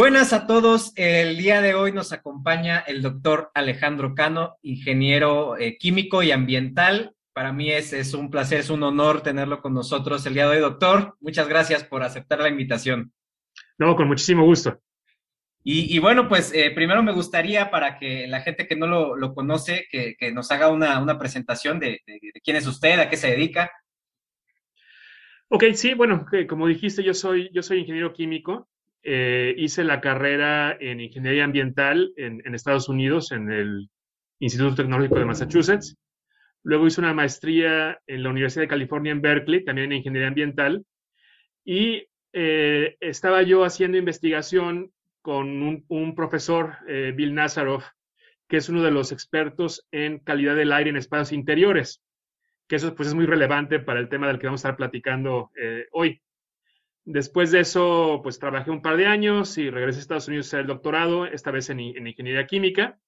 Buenas a todos. El día de hoy nos acompaña el doctor Alejandro Cano, ingeniero eh, químico y ambiental. Para mí es, es, un placer, es un honor tenerlo con nosotros el día de hoy, doctor. Muchas gracias por aceptar la invitación. No, con muchísimo gusto. Y, y bueno, pues eh, primero me gustaría para que la gente que no lo, lo conoce, que, que, nos haga una, una presentación de, de, de, quién es usted, a qué se dedica. Ok, sí, bueno, como dijiste, yo soy, yo soy ingeniero químico. Eh, hice la carrera en ingeniería ambiental en, Estados Unidos, en el Instituto Tecnológico de Massachusetts. Luego hice una maestría en la Universidad de California en Berkeley, también en ingeniería ambiental. Y eh, estaba yo haciendo investigación con un, profesor, eh, Bill Nazaroff, que es uno de los expertos en calidad del aire en espacios interiores, que eso pues, es muy relevante para el tema del que vamos a estar platicando hoy. Después de eso, pues trabajé un par de años y regresé a Estados Unidos a el doctorado, esta vez en, en ingeniería química.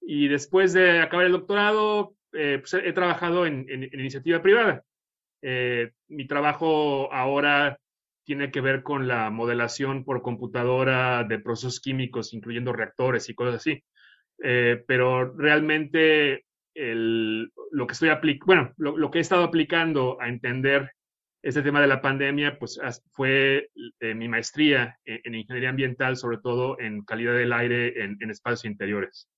Y después de acabar el doctorado, eh, pues he trabajado en, iniciativa privada. Eh, mi trabajo ahora tiene que ver con la modelación por computadora de procesos químicos, incluyendo reactores y cosas así. Eh, pero realmente lo que estoy bueno, lo, lo, que he estado aplicando a entender este tema de la pandemia, pues fue eh, mi maestría en, en, ingeniería ambiental, sobre todo en calidad del aire en, espacios interiores.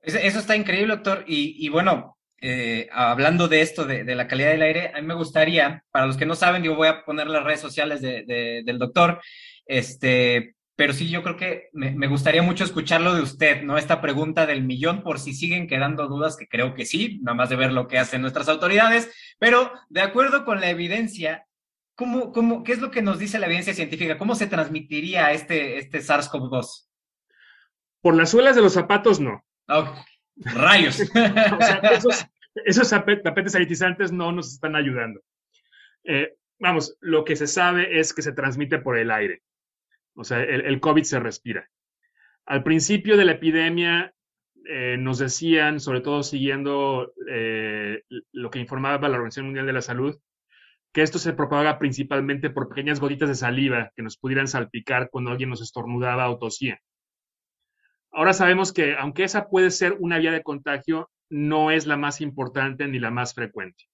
Eso está increíble, doctor. Y, bueno, eh, hablando de esto, de, la calidad del aire, a mí me gustaría, para los que no saben, yo voy a poner las redes sociales de, de, del doctor, este, pero sí, yo creo que me, me, gustaría mucho escucharlo de usted, ¿no? Esta pregunta del millón, por si siguen quedando dudas, que creo que sí, nada más de ver lo que hacen nuestras autoridades, pero de acuerdo con la evidencia, ¿cómo, cómo, ¿qué es lo que nos dice la evidencia científica? ¿Cómo se transmitiría este, este SARS-CoV-2? Por las suelas de los zapatos, no. Oh, rayos. o sea, esos, esos tapetes sanitizantes no nos están ayudando. Eh, vamos, lo que se sabe es que se transmite por el aire. O sea, el, COVID se respira. Al principio de la epidemia eh, nos decían, sobre todo siguiendo eh, lo que informaba la Organización Mundial de la Salud, que esto se propaga principalmente por pequeñas gotitas de saliva que nos pudieran salpicar cuando alguien nos estornudaba o tosía. Ahora sabemos que aunque esa puede ser una vía de contagio, no es la más importante ni la más frecuente.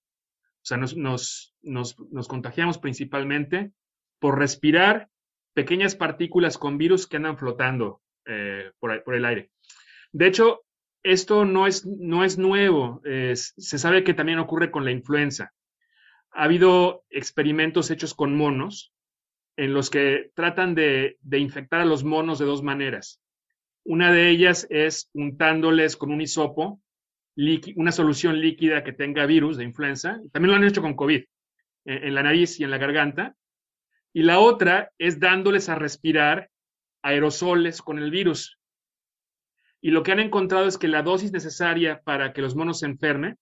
O sea, nos, nos, nos, nos contagiamos principalmente por respirar pequeñas partículas con virus que andan flotando eh, por, el aire. De hecho, esto no es, no es nuevo. Se sabe que también ocurre con la influenza. Ha habido experimentos hechos con monos en los que tratan de, de infectar a los monos de dos maneras. Una de ellas es untándoles con un hisopo una solución líquida que tenga virus de influenza. También lo han hecho con COVID, en la nariz y en la garganta. Y la otra es dándoles a respirar aerosoles con el virus. Y lo que han encontrado es que la dosis necesaria para que los monos se enfermen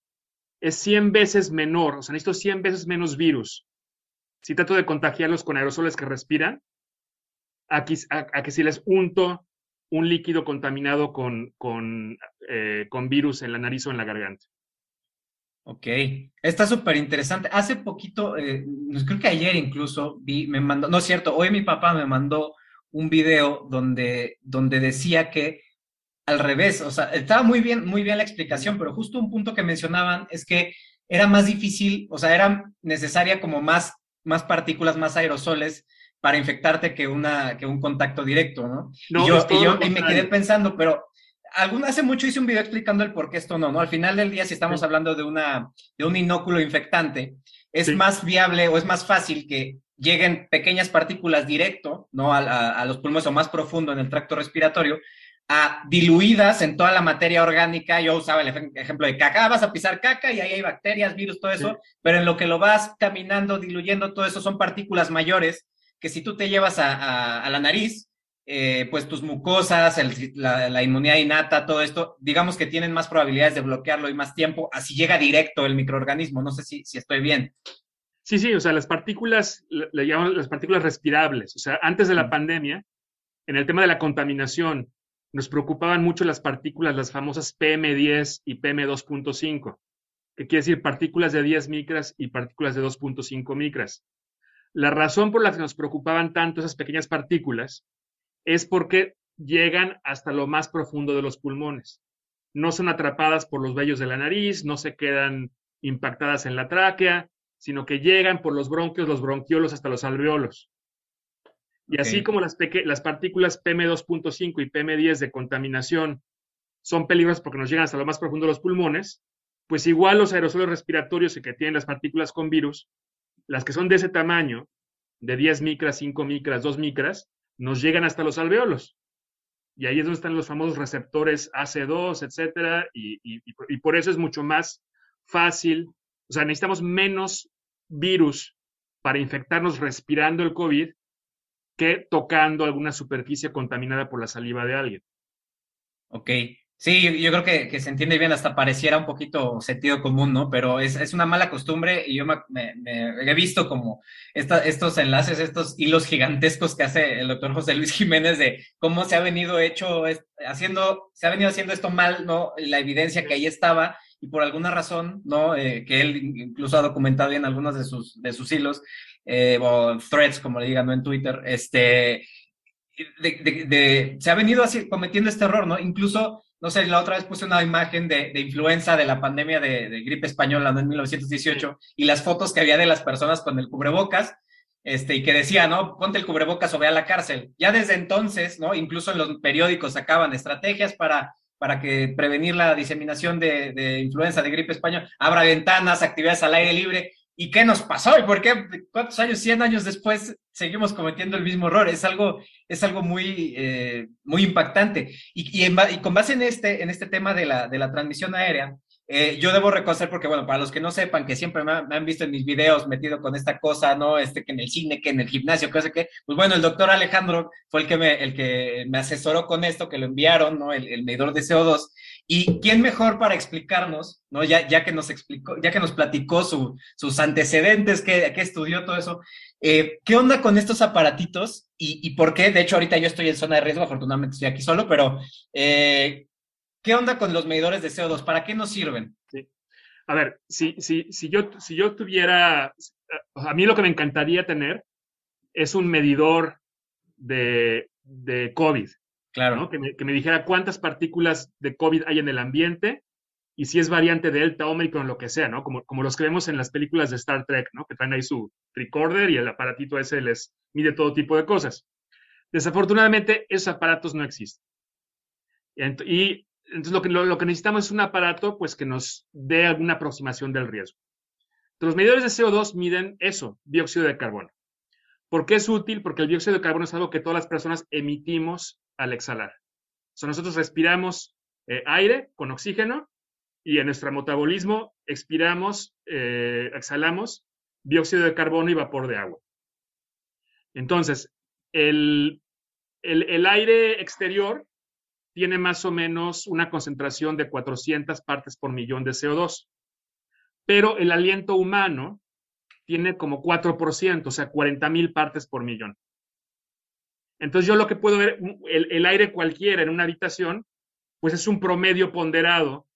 es 100 veces menor, o sea, necesito 100 veces menos virus. Si trato de contagiarlos con aerosoles que respiran, a que, si les unto un líquido contaminado con, con, eh, con virus en la nariz o en la garganta. Ok, está súper interesante. Hace poquito, eh, creo que ayer incluso, vi, me mandó, no es cierto, hoy mi papá me mandó un video donde, donde decía que al revés, o sea, estaba muy bien, muy bien la explicación, pero justo un punto que mencionaban es que era más difícil, o sea, era necesaria como más, más partículas, más aerosoles para infectarte que, una, que un contacto directo, ¿no? no y yo, y, yo y me quedé pensando, pero algún, hace mucho hice un video explicando el por qué esto no, ¿no? Al final del día, si estamos sí. hablando de, una, de un inóculo infectante, es sí. más viable o es más fácil que lleguen pequeñas partículas directo, ¿no? A, a, a, los pulmones o más profundo en el tracto respiratorio, a diluidas en toda la materia orgánica. Yo usaba el ejemplo de caca, ah, vas a pisar caca y ahí hay bacterias, virus, todo eso, sí. pero en lo que lo vas caminando, diluyendo, todo eso son partículas mayores que si tú te llevas a, a, a la nariz, eh, pues tus mucosas, el, la, la, inmunidad innata, todo esto, digamos que tienen más probabilidades de bloquearlo y más tiempo, así llega directo el microorganismo. No sé si, si estoy bien. Sí, sí, o sea, las partículas, le llaman las partículas respirables. O sea, antes de la pandemia, en el tema de la contaminación, nos preocupaban mucho las partículas, las famosas PM10 y PM2.5, que quiere decir partículas de 10 micras y partículas de 2.5 micras. La razón por la que nos preocupaban tanto esas pequeñas partículas es porque llegan hasta lo más profundo de los pulmones. No son atrapadas por los vellos de la nariz, no se quedan impactadas en la tráquea, sino que llegan por los bronquios, los bronquiolos hasta los alveolos. Y así como las, las partículas PM2.5 y PM10 de contaminación son peligrosas porque nos llegan hasta lo más profundo de los pulmones, pues igual los aerosoles respiratorios que tienen las partículas con virus, las que son de ese tamaño, de 10 micras, 5 micras, 2 micras, nos llegan hasta los alveolos. Y ahí es donde están los famosos receptores AC2, etcétera, y, y por eso es mucho más fácil, o sea, necesitamos menos virus para infectarnos respirando el COVID que tocando alguna superficie contaminada por la saliva de alguien. Ok. Sí, yo, creo que, se entiende bien, hasta pareciera un poquito sentido común, ¿no? Pero es, una mala costumbre y yo me, he visto como estos enlaces, estos hilos gigantescos que hace el doctor José Luis Jiménez de cómo se ha venido hecho, haciendo, se ha venido haciendo esto mal, ¿no? La evidencia que ahí estaba y por alguna razón, ¿no? Eh, que él incluso ha documentado en algunos de sus, de sus hilos, eh, o threads, como le digan, ¿no? En Twitter, este, de, se ha venido así cometiendo este error, ¿no? Incluso no sé, la otra vez puse una imagen de, influenza de la pandemia de, gripe española en 1918 y las fotos que había de las personas con el cubrebocas, este, y que decía, ¿no? Ponte el cubrebocas o ve a la cárcel. Ya desde entonces, ¿no? Incluso en los periódicos sacaban estrategias para, para que prevenir la diseminación de, de influenza de gripe española, abra ventanas, actividades al aire libre. ¿Y qué nos pasó? ¿Y por qué cuántos años, 100 años después, seguimos cometiendo el mismo error? Es algo, es algo muy, eh, muy impactante. Y, y, con base en este, en este tema de la, de la transmisión aérea, eh, yo debo reconocer, porque bueno, para los que no sepan, que siempre me, han visto en mis videos metido con esta cosa, ¿no? Este que en el cine, que en el gimnasio, que sé qué, pues bueno, el doctor Alejandro fue el que me, el que me asesoró con esto, que lo enviaron, ¿no? El, el medidor de CO2. Y quién mejor para explicarnos, ¿no? Ya, ya que nos explicó, ya que nos platicó su, sus antecedentes, que, que, estudió todo eso, eh, ¿qué onda con estos aparatitos y, y, por qué? De hecho, ahorita yo estoy en zona de riesgo, afortunadamente estoy aquí solo, pero eh, ¿qué onda con los medidores de CO2? ¿Para qué nos sirven? Sí. A ver, si, si, si, yo, si yo tuviera, a mí lo que me encantaría tener es un medidor de, de COVID, Claro. Que, me, dijera cuántas partículas de COVID hay en el ambiente y si es variante de Delta, Omicron, lo que sea, ¿no? Como, como los que vemos en las películas de Star Trek, ¿no? Que traen ahí su recorder y el aparatito ese les mide todo tipo de cosas. Desafortunadamente, esos aparatos no existen. Y, entonces lo que, lo, que necesitamos es un aparato pues, que nos dé alguna aproximación del riesgo. los medidores de CO2 miden eso, dióxido de carbono. ¿Por qué es útil? Porque el dióxido de carbono es algo que todas las personas emitimos al exhalar. Nosotros respiramos eh, aire con oxígeno y en nuestro metabolismo expiramos, eh, exhalamos dióxido de carbono y vapor de agua. Entonces, el, el, aire exterior tiene más o menos una concentración de 400 partes por millón de CO2, pero el aliento humano tiene como 4%, o sea, 40 mil partes por millón. Entonces yo lo que puedo ver, el, aire cualquiera en una habitación, pues es un promedio ponderado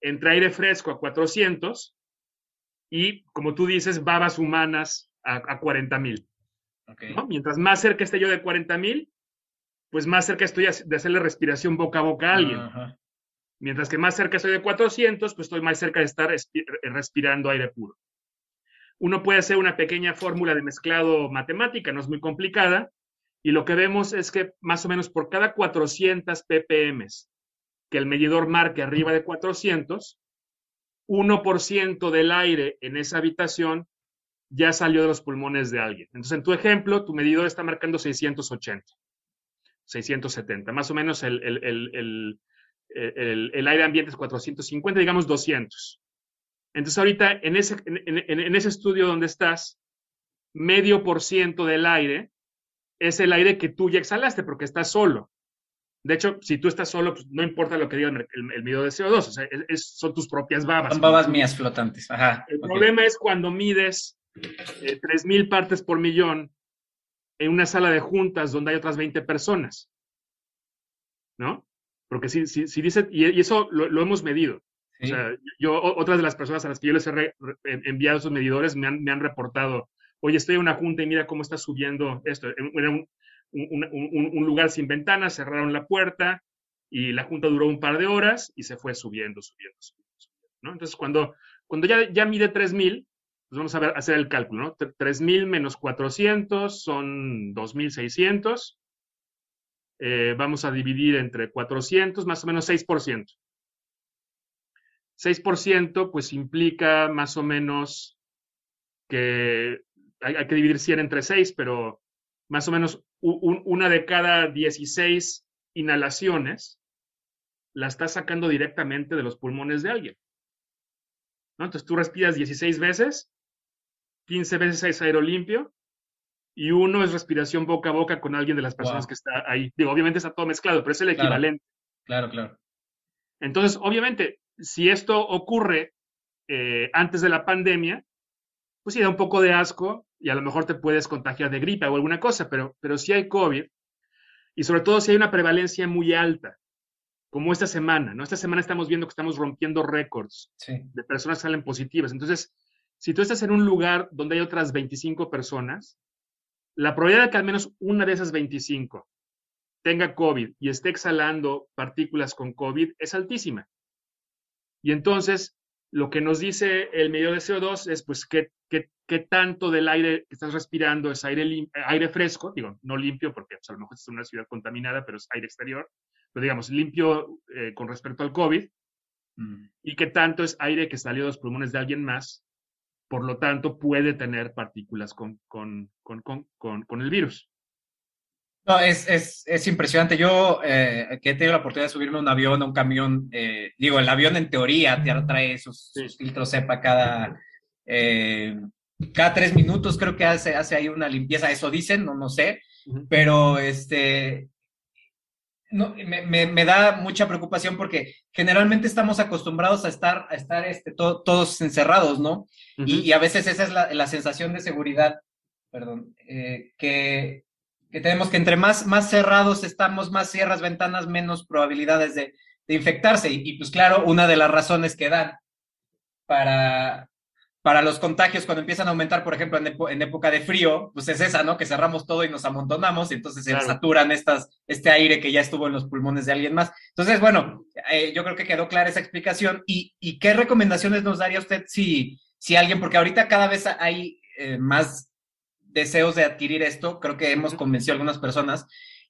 entre aire fresco a 400 y, como tú dices, babas humanas a, a 40 mil. Mientras más cerca esté yo de 40 mil, pues más cerca estoy de hacerle respiración boca a boca a alguien. Mientras que más cerca estoy de 400, pues estoy más cerca de estar respirando aire puro. Uno puede hacer una pequeña fórmula de mezclado matemática, no es muy complicada, y lo que vemos es que más o menos por cada 400 ppm que el medidor marque arriba de 400, 1% del aire en esa habitación ya salió de los pulmones de alguien. Entonces, en tu ejemplo, tu medidor está marcando 680, 670. Más o menos el, el, aire ambiente es 450, digamos 200. Entonces, ahorita en ese, en ese estudio donde estás, medio por ciento del aire es el aire que tú ya exhalaste porque estás solo. De hecho, si tú estás solo, pues no importa lo que diga el, el, medidor de CO2, o sea, son tus propias babas. Son babas mías flotantes. Ajá, el problema es cuando mides eh, 3.000 partes por millón en una sala de juntas donde hay otras 20 personas. ¿No? Porque si, si, si dice, y, eso lo, hemos medido. O sea, yo, otras de las personas a las que yo les he enviado esos medidores me han, me han reportado oye, estoy en una junta y mira cómo está subiendo esto. Era un, lugar sin ventanas, cerraron la puerta y la junta duró un par de horas y se fue subiendo, subiendo, subiendo. ¿no? Entonces, cuando, cuando ya, ya mide 3.000, pues vamos a hacer el cálculo, ¿no? 3.000 menos 400 son 2.600. Eh, vamos a dividir entre 400, más o menos 6%. 6% pues implica más o menos que hay, que dividir 100 entre 6, pero más o menos una de cada 16 inhalaciones la está sacando directamente de los pulmones de alguien. Entonces tú respiras 16 veces, 15 veces es aire limpio y uno es respiración boca a boca con alguien de las personas que está ahí. Digo, obviamente está todo mezclado, pero es el equivalente. Claro, claro. Entonces, obviamente, si esto ocurre eh, antes de la pandemia, pues sí da un poco de asco y a lo mejor te puedes contagiar de gripe o alguna cosa, pero, pero si hay COVID y sobre todo si hay una prevalencia muy alta, como esta semana, ¿no? Esta semana estamos viendo que estamos rompiendo récords de personas que salen positivas. Entonces, si tú estás en un lugar donde hay otras 25 personas, la probabilidad de que al menos una de esas 25 tenga COVID y esté exhalando partículas con COVID es altísima. Y entonces, lo que nos dice el medidor de CO2 es, pues, ¿qué, qué, qué tanto del aire que estás respirando es aire, aire fresco? Digo, no limpio, porque pues, a lo mejor es una ciudad contaminada, pero es aire exterior, pero digamos, limpio eh, con respecto al COVID. Mm. Y qué tanto es aire que salió de los pulmones de alguien más, por lo tanto, puede tener partículas con, con, con, con el virus. No, es, es, es impresionante. Yo eh, que he tenido la oportunidad de subirme a un avión, a un camión, eh, digo, el avión en teoría te trae sus, filtros SEPA cada, eh, cada tres minutos, creo que hace, hace ahí una limpieza, eso dicen, no, no sé, pero este, no, me, me, da mucha preocupación porque generalmente estamos acostumbrados a estar, a estar este, todos encerrados, ¿no? y, y, a veces esa es la, la sensación de seguridad, perdón, que que tenemos que entre más, más cerrados estamos, más cierras ventanas, menos probabilidades de, infectarse. Y, pues claro, una de las razones que dan para, para los contagios cuando empiezan a aumentar, por ejemplo, en, época de frío, pues es esa, ¿no? Que cerramos todo y nos amontonamos y entonces se saturan estas, este aire que ya estuvo en los pulmones de alguien más. Entonces, bueno, eh, yo creo que quedó clara esa explicación. ¿Y, y qué recomendaciones nos daría usted si, si alguien, porque ahorita cada vez hay eh, más deseos de adquirir esto, creo que hemos convencido a algunas personas.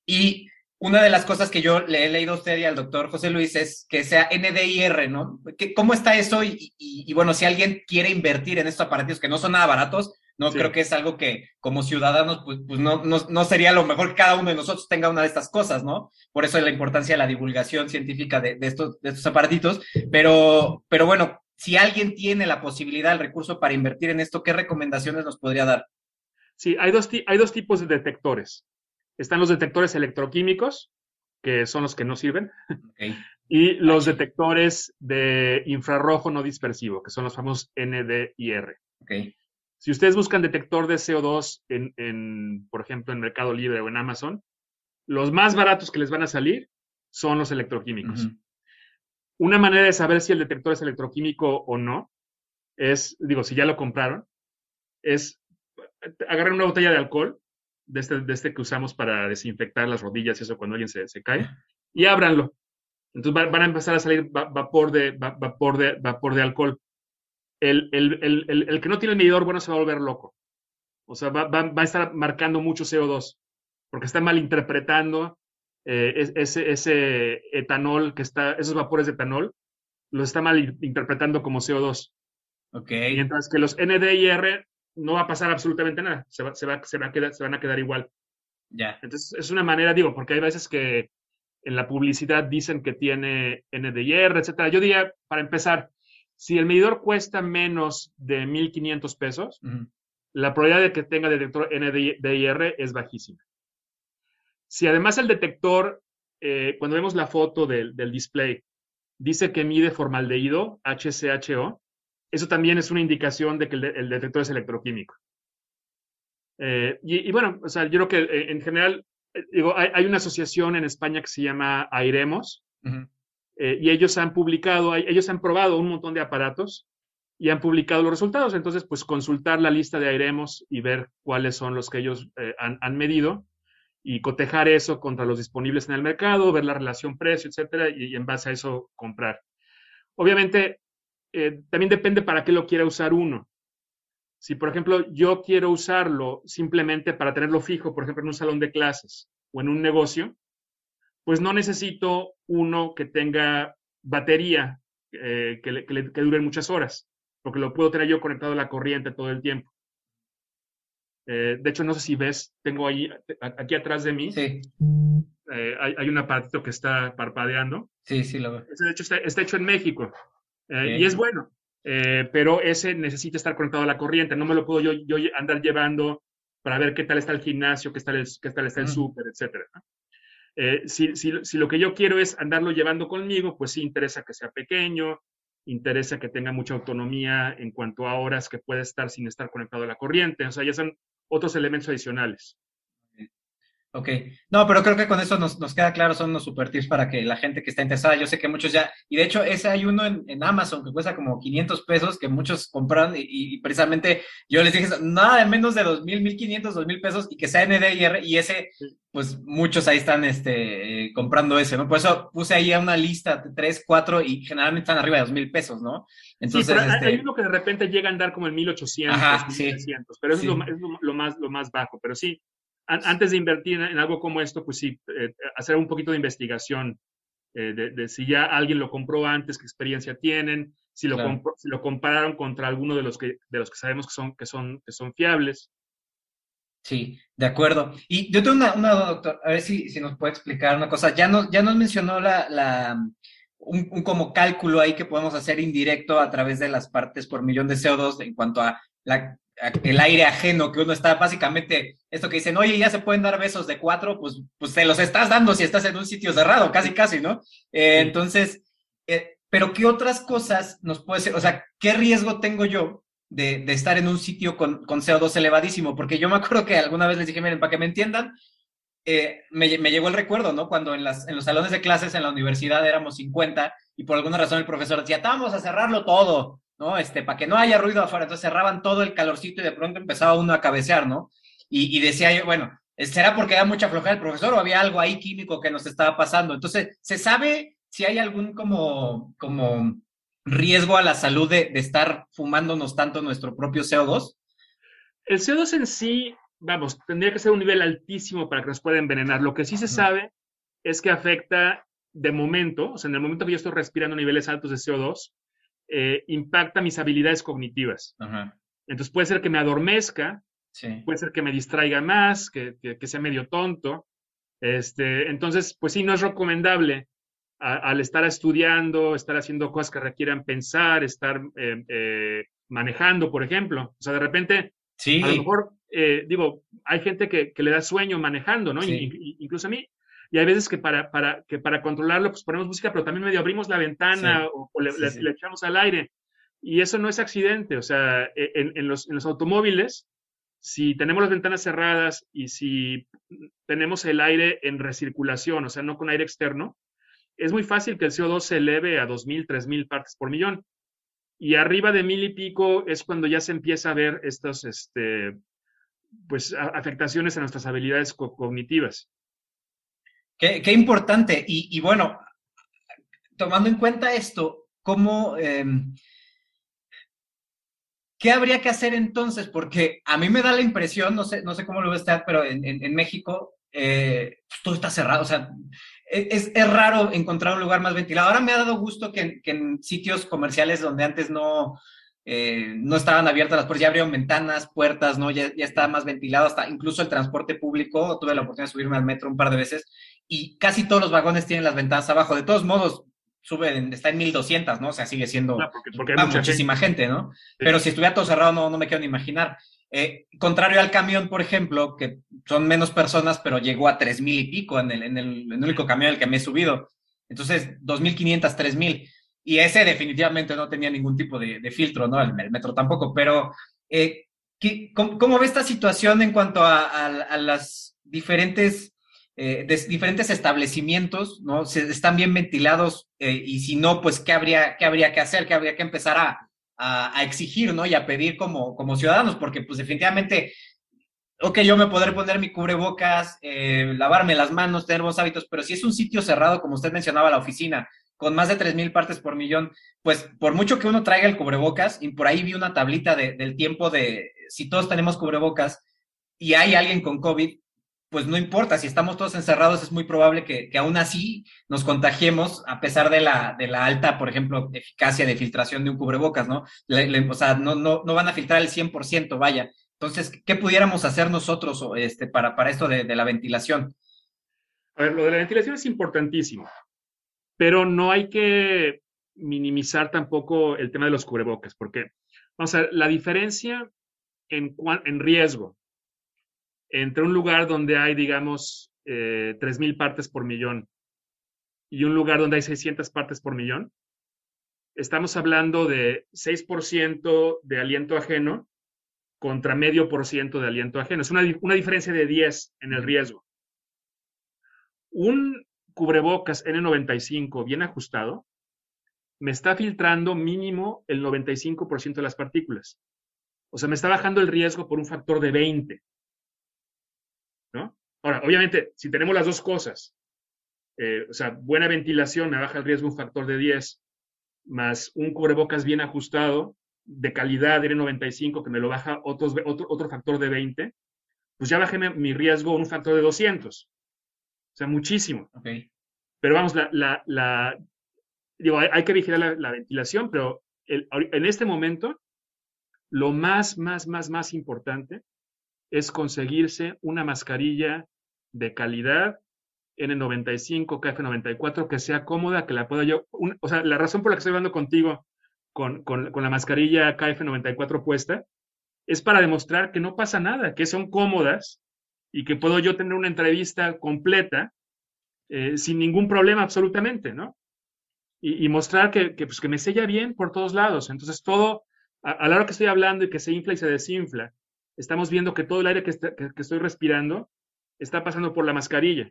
Y una de las cosas que yo le he leído a usted y al doctor José Luis es que sea NDIR, ¿no? ¿Cómo está eso? Y, bueno, si alguien quiere invertir en estos aparatos que no son nada baratos, no creo que es algo que como ciudadanos, pues, pues no, no, sería lo mejor que cada uno de nosotros tenga una de estas cosas, ¿no? Por eso es la importancia de la divulgación científica de, estos, de estos aparatitos. Pero, pero bueno, si alguien tiene la posibilidad, el recurso para invertir en esto, ¿qué recomendaciones nos podría dar? Sí, hay dos, hay dos tipos de detectores. Están los detectores electroquímicos, que son los que no sirven, y los detectores de infrarrojo no dispersivo, que son los famosos NDIR. Okay. Si ustedes buscan detector de CO2 en, por ejemplo, en Mercado Libre o en Amazon, los más baratos que les van a salir son los electroquímicos. Una manera de saber si el detector es electroquímico o no es, digo, si ya lo compraron, es agarren una botella de alcohol, de este, de este que usamos para desinfectar las rodillas y eso cuando alguien se, se cae, y ábranlo. Entonces van a empezar a salir vapor de, vapor de, vapor de alcohol. El, el, el, el, que no tiene el medidor, bueno, se va a volver loco. O sea, va, va, va a estar marcando mucho CO2, porque está malinterpretando eh, ese, ese etanol que está, esos vapores de etanol, los está malinterpretando como CO2. Ok. Y entonces que los NDIR no va a pasar absolutamente nada, se, va, se, va, se, va a quedar, se van a quedar igual. Ya. Entonces, es una manera, digo, porque hay veces que en la publicidad dicen que tiene NDIR, etcétera. Yo diría, para empezar, si el medidor cuesta menos de 1.500 pesos, la probabilidad de que tenga detector NDIR es bajísima. Si además el detector, eh, cuando vemos la foto del, del display, dice que mide formaldehído, HCHO, eso también es una indicación de que el, detector es electroquímico. Eh, y, bueno, o sea, yo creo que eh, en general, eh, digo, hay, una asociación en España que se llama Airemos, y ellos han publicado, ellos han probado un montón de aparatos y han publicado los resultados. Entonces, pues consultar la lista de Airemos y ver cuáles son los que ellos han, han, medido. y cotejar eso contra los disponibles en el mercado, ver la relación precio, etcétera, y, en base a eso comprar. Obviamente, eh, también depende para qué lo quiera usar uno. Si, por ejemplo, yo quiero usarlo simplemente para tenerlo fijo, por ejemplo, en un salón de clases o en un negocio, pues no necesito uno que tenga batería eh, que, que, dure muchas horas, porque lo puedo tener yo conectado a la corriente todo el tiempo. Eh, de hecho, no sé si ves, tengo ahí, aquí atrás de mí, sí. Eh, hay, un aparatito que está parpadeando. Sí, sí, lo veo. de hecho, está, hecho en México y es bueno, pero ese necesita estar conectado a la corriente. No me lo puedo yo, yo andar llevando para ver qué tal está el gimnasio, qué tal, qué tal está el súper, etcétera. Eh, si, si, lo que yo quiero es andarlo llevando conmigo, pues sí interesa que sea pequeño, interesa que tenga mucha autonomía en cuanto a horas que pueda estar sin estar conectado a la corriente. O sea, ya son otros elementos adicionales. Ok, no, pero creo que con eso nos, nos, queda claro, son unos super tips para que la gente que está interesada, yo sé que muchos ya, y de hecho ese hay uno en, en Amazon que cuesta como 500 pesos, que muchos compran, y, y, precisamente yo les dije, nada de menos de 2.000, 1.500, 2.000 pesos, y que sea NDIR, y ese, pues muchos ahí están este, eh, comprando ese, ¿no? Por eso puse ahí una lista, tres, cuatro, y generalmente están arriba de 2.000 pesos, ¿no? Entonces, sí, este... hay uno que de repente llega a andar como en 1.800, Ajá, 1.900, pero eso es, lo, es lo, más, lo más bajo, pero sí, antes de invertir en, algo como esto, pues sí, eh, hacer un poquito de investigación eh, de, si ya alguien lo compró antes, qué experiencia tienen, si lo, si lo compararon contra alguno de los que, de los que sabemos que son, que son, que son fiables. Sí, de acuerdo. Y yo tengo una, una doctor, a ver si, si nos puede explicar una cosa. Ya nos, ya nos mencionó la, la un, un, como cálculo ahí que podemos hacer indirecto a través de las partes por millón de CO2 en cuanto a la el aire ajeno, que uno está básicamente, esto que dicen, oye, ya se pueden dar besos de cuatro, pues, pues te los estás dando si estás en un sitio cerrado, casi, casi, ¿no? Eh, entonces, eh, pero ¿qué otras cosas nos puede ser, o sea, qué riesgo tengo yo de, de estar en un sitio con, con, CO2 elevadísimo? Porque yo me acuerdo que alguna vez les dije, miren, para que me entiendan, eh, me, me, llegó el recuerdo, ¿no? Cuando en, las, en los salones de clases en la universidad éramos 50 y por alguna razón el profesor decía, vamos a cerrarlo todo, ¿no? Este, para que no haya ruido afuera. Entonces cerraban todo el calorcito y de pronto empezaba uno a cabecear, ¿no? Y, decía yo, bueno, ¿será porque da mucha flojera el profesor o había algo ahí químico que nos estaba pasando? Entonces, ¿se sabe si hay algún como, como riesgo a la salud de, estar fumándonos tanto nuestro propio CO2? El CO2 en sí, vamos, tendría que ser un nivel altísimo para que nos pueda envenenar. Lo que sí se sabe es que afecta de momento, o sea, en el momento que yo estoy respirando niveles altos de CO2, eh, impacta mis habilidades cognitivas. Entonces puede ser que me adormezca, puede ser que me distraiga más, que, sea medio tonto. Este, entonces, pues sí, no es recomendable al estar estudiando, estar haciendo cosas que requieran pensar, estar eh, eh, manejando, por ejemplo. O sea, de repente, sí. a lo mejor, digo, hay gente que, le da sueño manejando, ¿no? incluso a mí, y hay veces que para, para, que para controlarlo, pues ponemos música, pero también medio abrimos la ventana o, le, echamos al aire. Y eso no es accidente, o sea, e, en, en, los, en los automóviles, si tenemos las ventanas cerradas y si tenemos el aire en recirculación, o sea, no con aire externo, es muy fácil que el CO2 se eleve a 2.000, 3.000 partes por millón. Y arriba de mil y pico es cuando ya se empieza a ver estas este, pues, afectaciones a nuestras habilidades cognitivas. Qué, importante. Y, bueno, tomando en cuenta esto, ¿cómo... Em, ¿Qué habría que hacer entonces? Porque a mí me da la impresión, no sé, no sé cómo lo ve usted, pero en, México eh, todo está cerrado. O sea, e, es, raro encontrar un lugar más ventilado. Ahora me ha dado gusto que en sitios comerciales donde antes no, eh, no estaban abiertas las puertas, ya abrieron ventanas, puertas, ¿no? Ya, ya está más ventilado, hasta incluso el transporte público. Tuve la oportunidad de subirme al metro un par de veces y casi todos los vagones tienen las ventanas abajo. De todos modos, sube, está en 1200, ¿no? O sea, sigue siendo porque, hay muchísima gente, ¿no? Pero si estuviera todo cerrado, no, no me quiero ni imaginar. Eh, contrario al camión, por ejemplo, que son menos personas, pero llegó a 3000 y pico en el, en el, en el único camión el que me he subido. Entonces, 2500, 3000. Y ese definitivamente no tenía ningún tipo de, filtro, ¿no? El, metro tampoco. Pero, eh, cómo, cómo, ve esta situación en cuanto a, a, las diferentes eh, diferentes establecimientos, ¿no? Se, están bien ventilados eh, y si no, pues, ¿qué habría, qué habría que hacer? ¿Qué habría que empezar a, a, exigir, ¿no? Y a pedir como, como ciudadanos, porque, pues, definitivamente, ok, yo me podré poner mi cubrebocas, eh, lavarme las manos, tener buenos hábitos, pero si es un sitio cerrado, como usted mencionaba, la oficina, con más de 3.000 partes por millón, pues por mucho que uno traiga el cubrebocas, y por ahí vi una tablita del tiempo de si todos tenemos cubrebocas y hay alguien con COVID, pues no importa, si estamos todos encerrados es muy probable que, aún así nos contagiemos a pesar de la, de la alta, por ejemplo, eficacia de filtración de un cubrebocas, ¿no? o sea, no, no, no van a filtrar el 100%, vaya. Entonces, ¿qué pudiéramos hacer nosotros este, para, para esto de, de la ventilación? A ver, lo de la ventilación es importantísimo, pero no hay que minimizar tampoco el tema de los cubrebocas, porque, vamos a ver, la diferencia en, en riesgo entre un lugar donde hay, digamos, eh, 3.000 partes por millón y un lugar donde hay 600 partes por millón, estamos hablando de 6% de aliento ajeno contra medio por ciento de aliento ajeno. Es una, una diferencia de 10 en el riesgo. Un cubrebocas N95 bien ajustado me está filtrando mínimo el 95% de las partículas. O sea, me está bajando el riesgo por un factor de 20. ¿no? Ahora, obviamente, si tenemos las dos cosas, eh, o sea, buena ventilación me baja el riesgo un factor de 10, más un cubrebocas bien ajustado, de calidad N95, que me lo baja otro, otro factor de 20, pues ya bajé mi riesgo un factor de 200. O sea, muchísimo. Okay. Pero vamos, la, la, digo, hay, que vigilar la, ventilación, pero en este momento, lo más, más, más, más importante es conseguirse una mascarilla de calidad N95, KF94, que sea cómoda, que la pueda yo. o sea, la razón por la que estoy hablando contigo con, con, con la mascarilla KF94 puesta es para demostrar que no pasa nada, que son cómodas y que puedo yo tener una entrevista completa eh, sin ningún problema absolutamente, ¿no? Y, mostrar que, pues, que me sella bien por todos lados. Entonces, todo, a, a, la hora que estoy hablando y que se infla y se desinfla, estamos viendo que todo el aire que, estoy respirando está pasando por la mascarilla.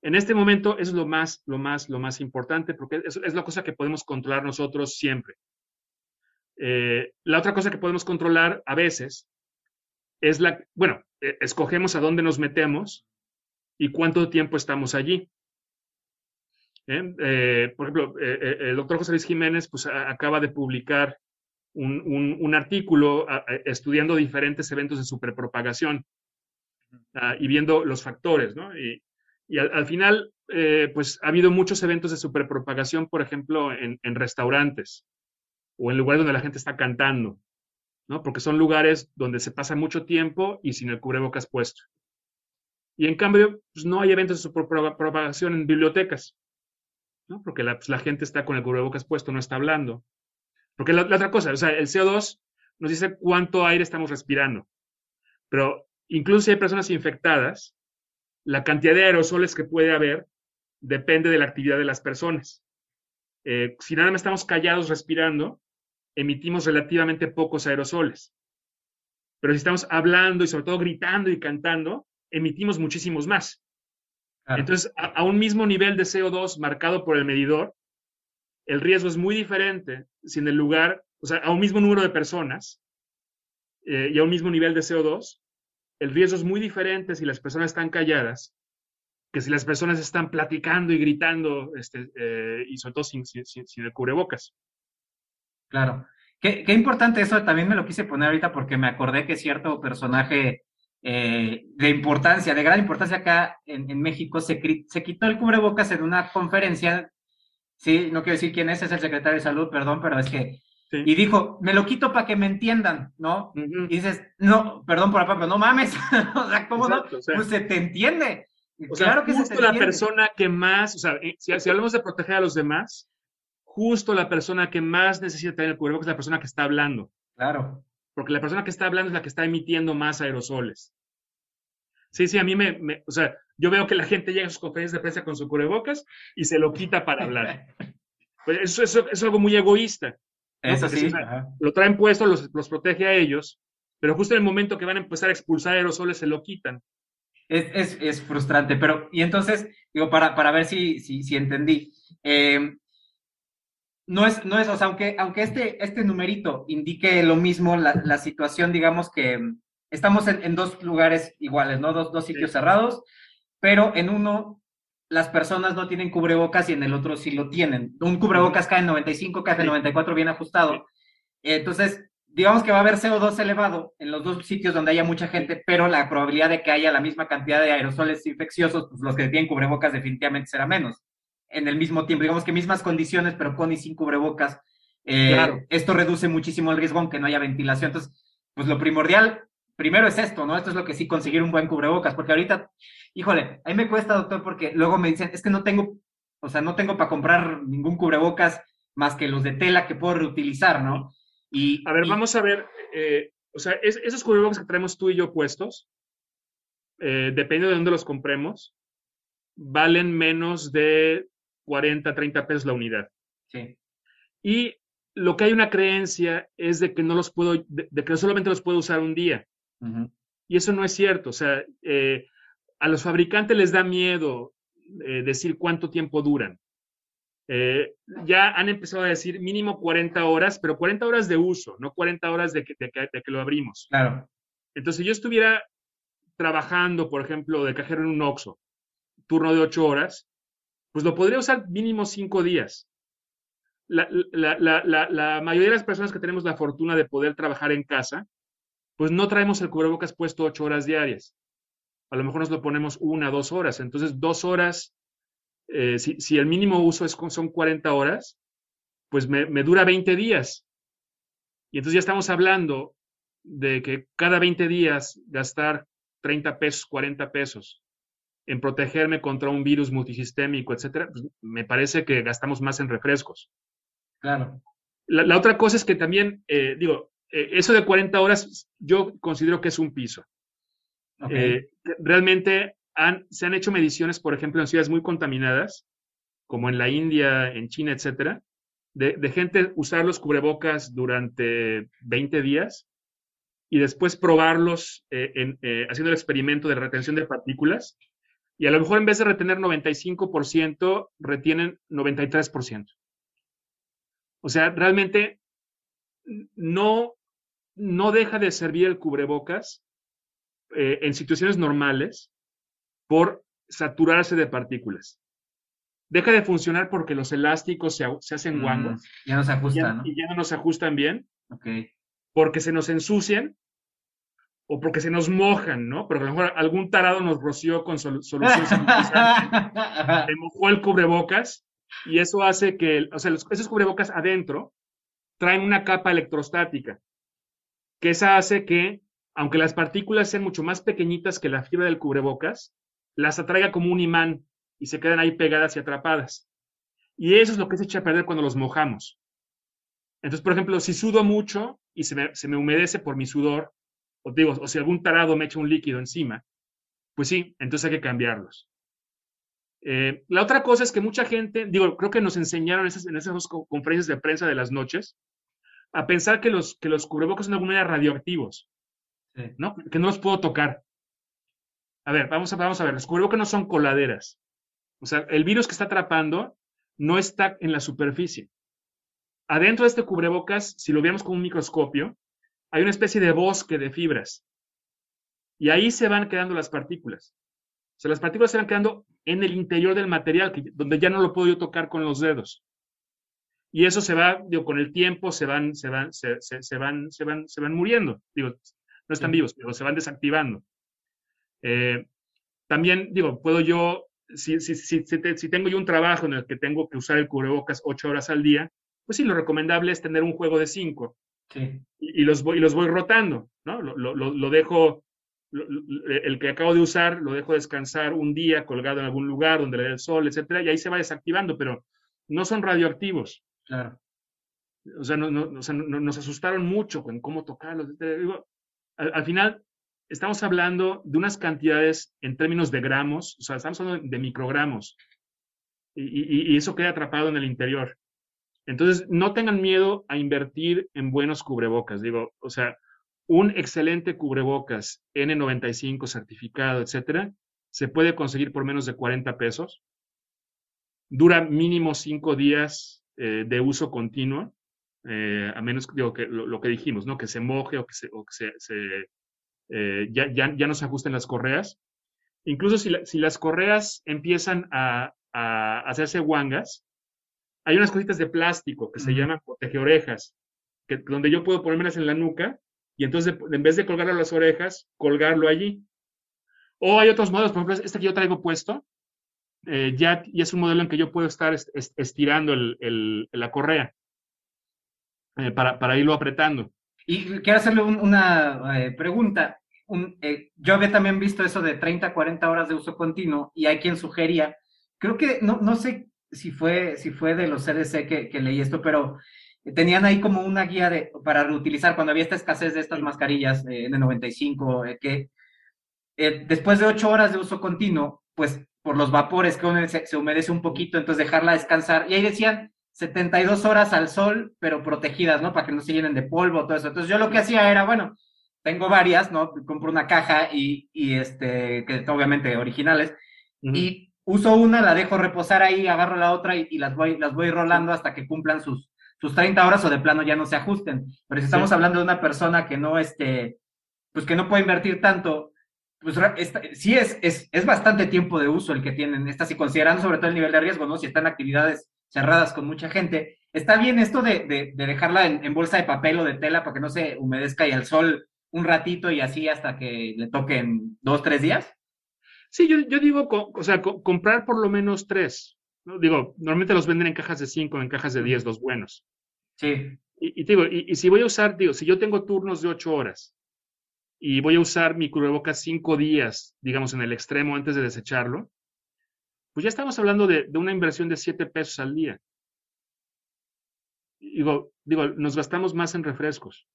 En este momento es lo más, lo más, lo más importante porque es, es la cosa que podemos controlar nosotros siempre. Eh, la otra cosa que podemos controlar a veces es la, bueno, eh, escogemos a dónde nos metemos y cuánto tiempo estamos allí. ¿Eh? por ejemplo, el doctor José Luis Jiménez pues, acaba de publicar un, artículo estudiando diferentes eventos de superpropagación ah, y viendo los factores, ¿no? Y, al, final, eh, pues ha habido muchos eventos de superpropagación, por ejemplo, en, restaurantes o en lugares donde la gente está cantando, ¿no? Porque son lugares donde se pasa mucho tiempo y sin el cubrebocas puesto. Y en cambio, pues no hay eventos de superpropagación en bibliotecas, ¿no? Porque la, pues, la gente está con el cubrebocas puesto, no está hablando. Porque la, otra cosa, o sea, el CO2 nos dice cuánto aire estamos respirando. Pero incluso si hay personas infectadas, la cantidad de aerosoles que puede haber depende de la actividad de las personas. Eh, si nada más estamos callados respirando, emitimos relativamente pocos aerosoles. Pero si estamos hablando y sobre todo gritando y cantando, emitimos muchísimos más. Entonces, a, un mismo nivel de CO2 marcado por el medidor, el riesgo es muy diferente si en el lugar, o sea, a un mismo número de personas eh, y a un mismo nivel de CO2, el riesgo es muy diferente si las personas están calladas que si las personas están platicando y gritando, este, eh, y sobre todo sin, sin, sin, cubrebocas. Claro. Qué, qué, importante eso, también me lo quise poner ahorita porque me acordé que cierto personaje eh, de importancia, de gran importancia acá en, en México, se, se, quitó el cubrebocas en una conferencia sí, no quiero decir quién es, es el secretario de salud, perdón, pero es que, y dijo, me lo quito para que me entiendan, ¿no? Y dices, no, perdón por la pero no mames, o sea, ¿cómo no? pues se te entiende. O claro que justo la persona que más, o sea, eh, si, si, hablamos de proteger a los demás, justo la persona que más necesita tener el cubrebocas es la persona que está hablando. Claro. Porque la persona que está hablando es la que está emitiendo más aerosoles. Sí, sí, a mí me, me, o sea, yo veo que la gente llega a sus conferencias de prensa con su cubrebocas y se lo quita para hablar. Pues eso, eso, es algo muy egoísta. Eso sí. lo traen puesto, los, los, protege a ellos, pero justo en el momento que van a empezar a expulsar aerosoles se lo quitan. Es, es, es frustrante, pero, y entonces, digo, para, para ver si, si, si entendí, eh, no es, no es, o sea, aunque, aunque este, este numerito indique lo mismo, la, la situación, digamos que estamos en, dos lugares iguales, ¿no? Dos, dos sitios cerrados, pero en uno las personas no tienen cubrebocas y en el otro sí lo tienen. Un cubrebocas cae en 95, cae en 94 bien ajustado. Entonces, digamos que va a haber CO2 elevado en los dos sitios donde haya mucha gente, pero la probabilidad de que haya la misma cantidad de aerosoles infecciosos, pues los que tienen cubrebocas definitivamente será menos. En el mismo tiempo, digamos que mismas condiciones, pero con y sin cubrebocas. Eh, esto reduce muchísimo el riesgo aunque no haya ventilación. Entonces, pues lo primordial primero es esto, ¿no? Esto es lo que sí, conseguir un buen cubrebocas, porque ahorita, híjole, a mí me cuesta, doctor, porque luego me dicen, es que no tengo, o sea, no tengo para comprar ningún cubrebocas más que los de tela que puedo reutilizar, ¿no? Y, a ver, vamos a ver, eh, o sea, esos cubrebocas que traemos tú y yo puestos, eh, depende de dónde los compremos, valen menos de 40, 30 pesos la unidad. Sí. Y lo que hay una creencia es de que no los puedo, de que solamente los puedo usar un día. Y eso no es cierto. O sea, eh, a los fabricantes les da miedo eh, decir cuánto tiempo duran. Eh, ya han empezado a decir mínimo 40 horas, pero 40 horas de uso, no 40 horas de que, de que, lo abrimos. Claro. Entonces, si yo estuviera trabajando, por ejemplo, de cajero en un OXO, turno de 8 horas, pues lo podría usar mínimo 5 días. La, la, la, la, mayoría de las personas que tenemos la fortuna de poder trabajar en casa, pues no traemos el cubrebocas puesto ocho horas diarias. A lo mejor nos lo ponemos una, dos horas. Entonces, dos horas, eh, si, el mínimo uso es, son 40 horas, pues me, dura 20 días. Y entonces ya estamos hablando de que cada 20 días gastar 30 pesos, 40 pesos en protegerme contra un virus multisistémico, etcétera, pues me parece que gastamos más en refrescos. Claro. La, otra cosa es que también, eh, digo, eh, eso de 40 horas yo considero que es un piso. Eh, realmente se han hecho mediciones, por ejemplo, en ciudades muy contaminadas, como en la India, en China, etcétera, de, gente usar los cubrebocas durante 20 días y después probarlos haciendo el experimento de retención de partículas. Y a lo mejor en vez de retener 95%, retienen 93%. O sea, realmente no no deja de servir el cubrebocas eh, en situaciones normales por saturarse de partículas. Deja de funcionar porque los elásticos se, hacen mm, guangos. ya no se ajustan, Y ya no nos ajustan bien. Ok. Porque se nos ensucian o porque se nos mojan, ¿no? Porque a lo mejor algún tarado nos roció con soluciones. se mojó el cubrebocas y eso hace que, o sea, esos cubrebocas adentro traen una capa electrostática que esa hace que, aunque las partículas sean mucho más pequeñitas que la fibra del cubrebocas, las atraiga como un imán y se quedan ahí pegadas y atrapadas. Y eso es lo que se echa a perder cuando los mojamos. Entonces, por ejemplo, si sudo mucho y se me, humedece por mi sudor, o digo, o si algún tarado me echa un líquido encima, pues sí, entonces hay que cambiarlos. Eh, la otra cosa es que mucha gente, digo, creo que nos enseñaron en esas, en esas conferencias de prensa de las noches, a pensar que los, que los cubrebocas son de alguna manera radioactivos, ¿no? Que no los puedo tocar. A ver, vamos a, vamos a ver, los cubrebocas no son coladeras. O sea, el virus que está atrapando no está en la superficie. Adentro de este cubrebocas, si lo vemos con un microscopio, hay una especie de bosque de fibras. Y ahí se van quedando las partículas. O sea, las partículas se van quedando en el interior del material, donde ya no lo puedo yo tocar con los dedos. Y eso se va, digo, con el tiempo se van, se van, se, se, van, se van, se van muriendo. Digo, no están vivos, pero se van desactivando. Eh, también, digo, puedo yo, si, si, si, si, tengo yo un trabajo en el que tengo que usar el cubrebocas ocho horas al día, pues sí, lo recomendable es tener un juego de cinco. Sí. Y, los voy, y los voy rotando, ¿no? Lo, lo, lo dejo, el que acabo de usar, lo dejo descansar un día colgado en algún lugar donde le dé el sol, etcétera, y ahí se va desactivando, pero no son radioactivos. Claro. O sea, no, no, nos asustaron mucho con cómo tocarlos. al, final, estamos hablando de unas cantidades en términos de gramos, o sea, estamos hablando de microgramos. Y, y, eso queda atrapado en el interior. Entonces, no tengan miedo a invertir en buenos cubrebocas. Digo, o sea, un excelente cubrebocas N95 certificado, etcétera, se puede conseguir por menos de 40 pesos. Dura mínimo cinco días eh, de uso continuo, eh, a menos digo, que lo, que dijimos, ¿no? que se moje o que se, se, eh, ya, ya, ya, no se ajusten las correas. Incluso si, si las correas empiezan a, a, hacerse guangas, hay unas cositas de plástico que se llaman orejas, que, donde yo puedo ponérmelas en la nuca y entonces en vez de colgarlo a las orejas, colgarlo allí. O hay otros modelos, por ejemplo, este que yo traigo puesto, eh, ya, es un modelo en que yo puedo estar estirando el, la correa eh, para, para, irlo apretando. Y quiero hacerle una eh, pregunta. yo había también visto eso de 30, 40 horas de uso continuo y hay quien sugería, creo que, no, no sé si fue, si fue de los CDC que, leí esto, pero tenían ahí como una guía de, para reutilizar cuando había esta escasez de estas mascarillas de N95, que después de ocho horas de uso continuo, pues por los vapores que se, humedece un poquito, entonces dejarla descansar. Y ahí decían 72 horas al sol, pero protegidas, ¿no? Para que no se llenen de polvo, todo eso. Entonces yo lo que hacía era, bueno, tengo varias, ¿no? Compro una caja y, y este, que obviamente originales, y uso una, la dejo reposar ahí, agarro la otra y, y, las, voy, las voy rolando hasta que cumplan sus, sus 30 horas o de plano ya no se ajusten. Pero si estamos hablando de una persona que no, este, pues que no puede invertir tanto, pues sí es, es, es, bastante tiempo de uso el que tienen estas, y considerando sobre todo el nivel de riesgo, ¿no? Si están actividades cerradas con mucha gente, está bien esto de, de, dejarla en, bolsa de papel o de tela para que no se humedezca y al sol un ratito y así hasta que le toquen dos, tres días. Sí, yo, yo digo, o sea, comprar por lo menos tres. ¿no? Digo, normalmente los venden en cajas de cinco, en cajas de diez, los buenos. Sí. Y, digo, y, y, si voy a usar, digo, si yo tengo turnos de ocho horas y voy a usar mi cubrebocas cinco días, digamos, en el extremo antes de desecharlo, pues ya estamos hablando de, una inversión de siete pesos al día. Digo, digo, nos gastamos más en refrescos.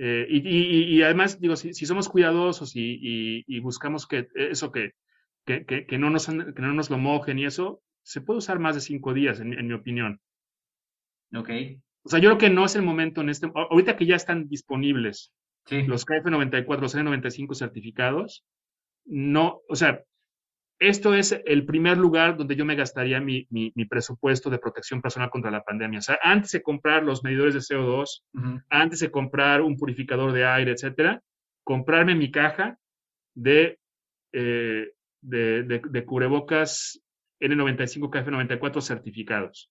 Eh, y, además, digo, si, somos cuidadosos y, buscamos que eso que, que, no nos, que no nos lo mojen y eso, se puede usar más de cinco días, en, mi opinión. Ok. O sea, yo creo que no es el momento en este, ahorita que ya están disponibles los KF94, los N95 certificados, no, o sea, esto es el primer lugar donde yo me gastaría mi, mi, presupuesto de protección personal contra la pandemia. O sea, antes de comprar los medidores de CO2, antes de comprar un purificador de aire, etcétera, comprarme mi caja de, eh, de, de, de, cubrebocas N95 KF94 certificados.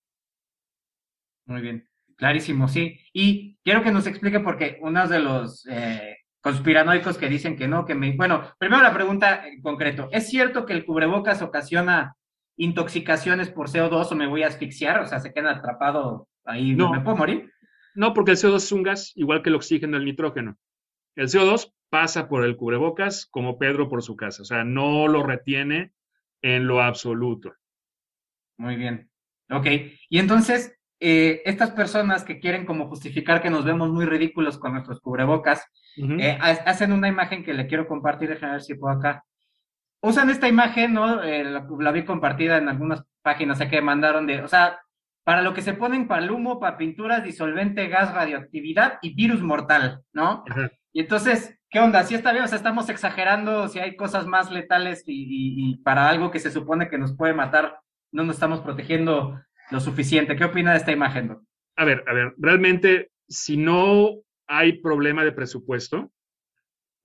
Muy bien. Clarísimo, sí. Y quiero que nos explique porque uno de los eh, conspiranoicos que dicen que no, que me... Bueno, primero la pregunta en concreto. ¿Es cierto que el cubrebocas ocasiona intoxicaciones por CO2 o me voy a asfixiar? O sea, se queda atrapado ahí, no. ¿me puedo morir? No, porque el CO2 es un gas igual que el oxígeno, el nitrógeno. El CO2 pasa por el cubrebocas como Pedro por su casa, o sea, no lo retiene en lo absoluto. Muy bien. Ok. Y entonces, eh, estas personas que quieren como justificar que nos vemos muy ridículos con nuestros cubrebocas, eh, hacen una imagen que le quiero compartir, déjame ver si puedo acá. Usan esta imagen, ¿no? Eh, la, vi compartida en algunas páginas que mandaron de, o sea, para lo que se ponen para el humo, para pinturas, disolvente, gas, radioactividad y virus mortal, ¿no? Y entonces, ¿qué onda? Si está bien, o sea, estamos exagerando, si hay cosas más letales y, y para algo que se supone que nos puede matar, no nos estamos protegiendo lo suficiente. ¿Qué opina de esta imagen? A ver, a ver, realmente, si no hay problema de presupuesto,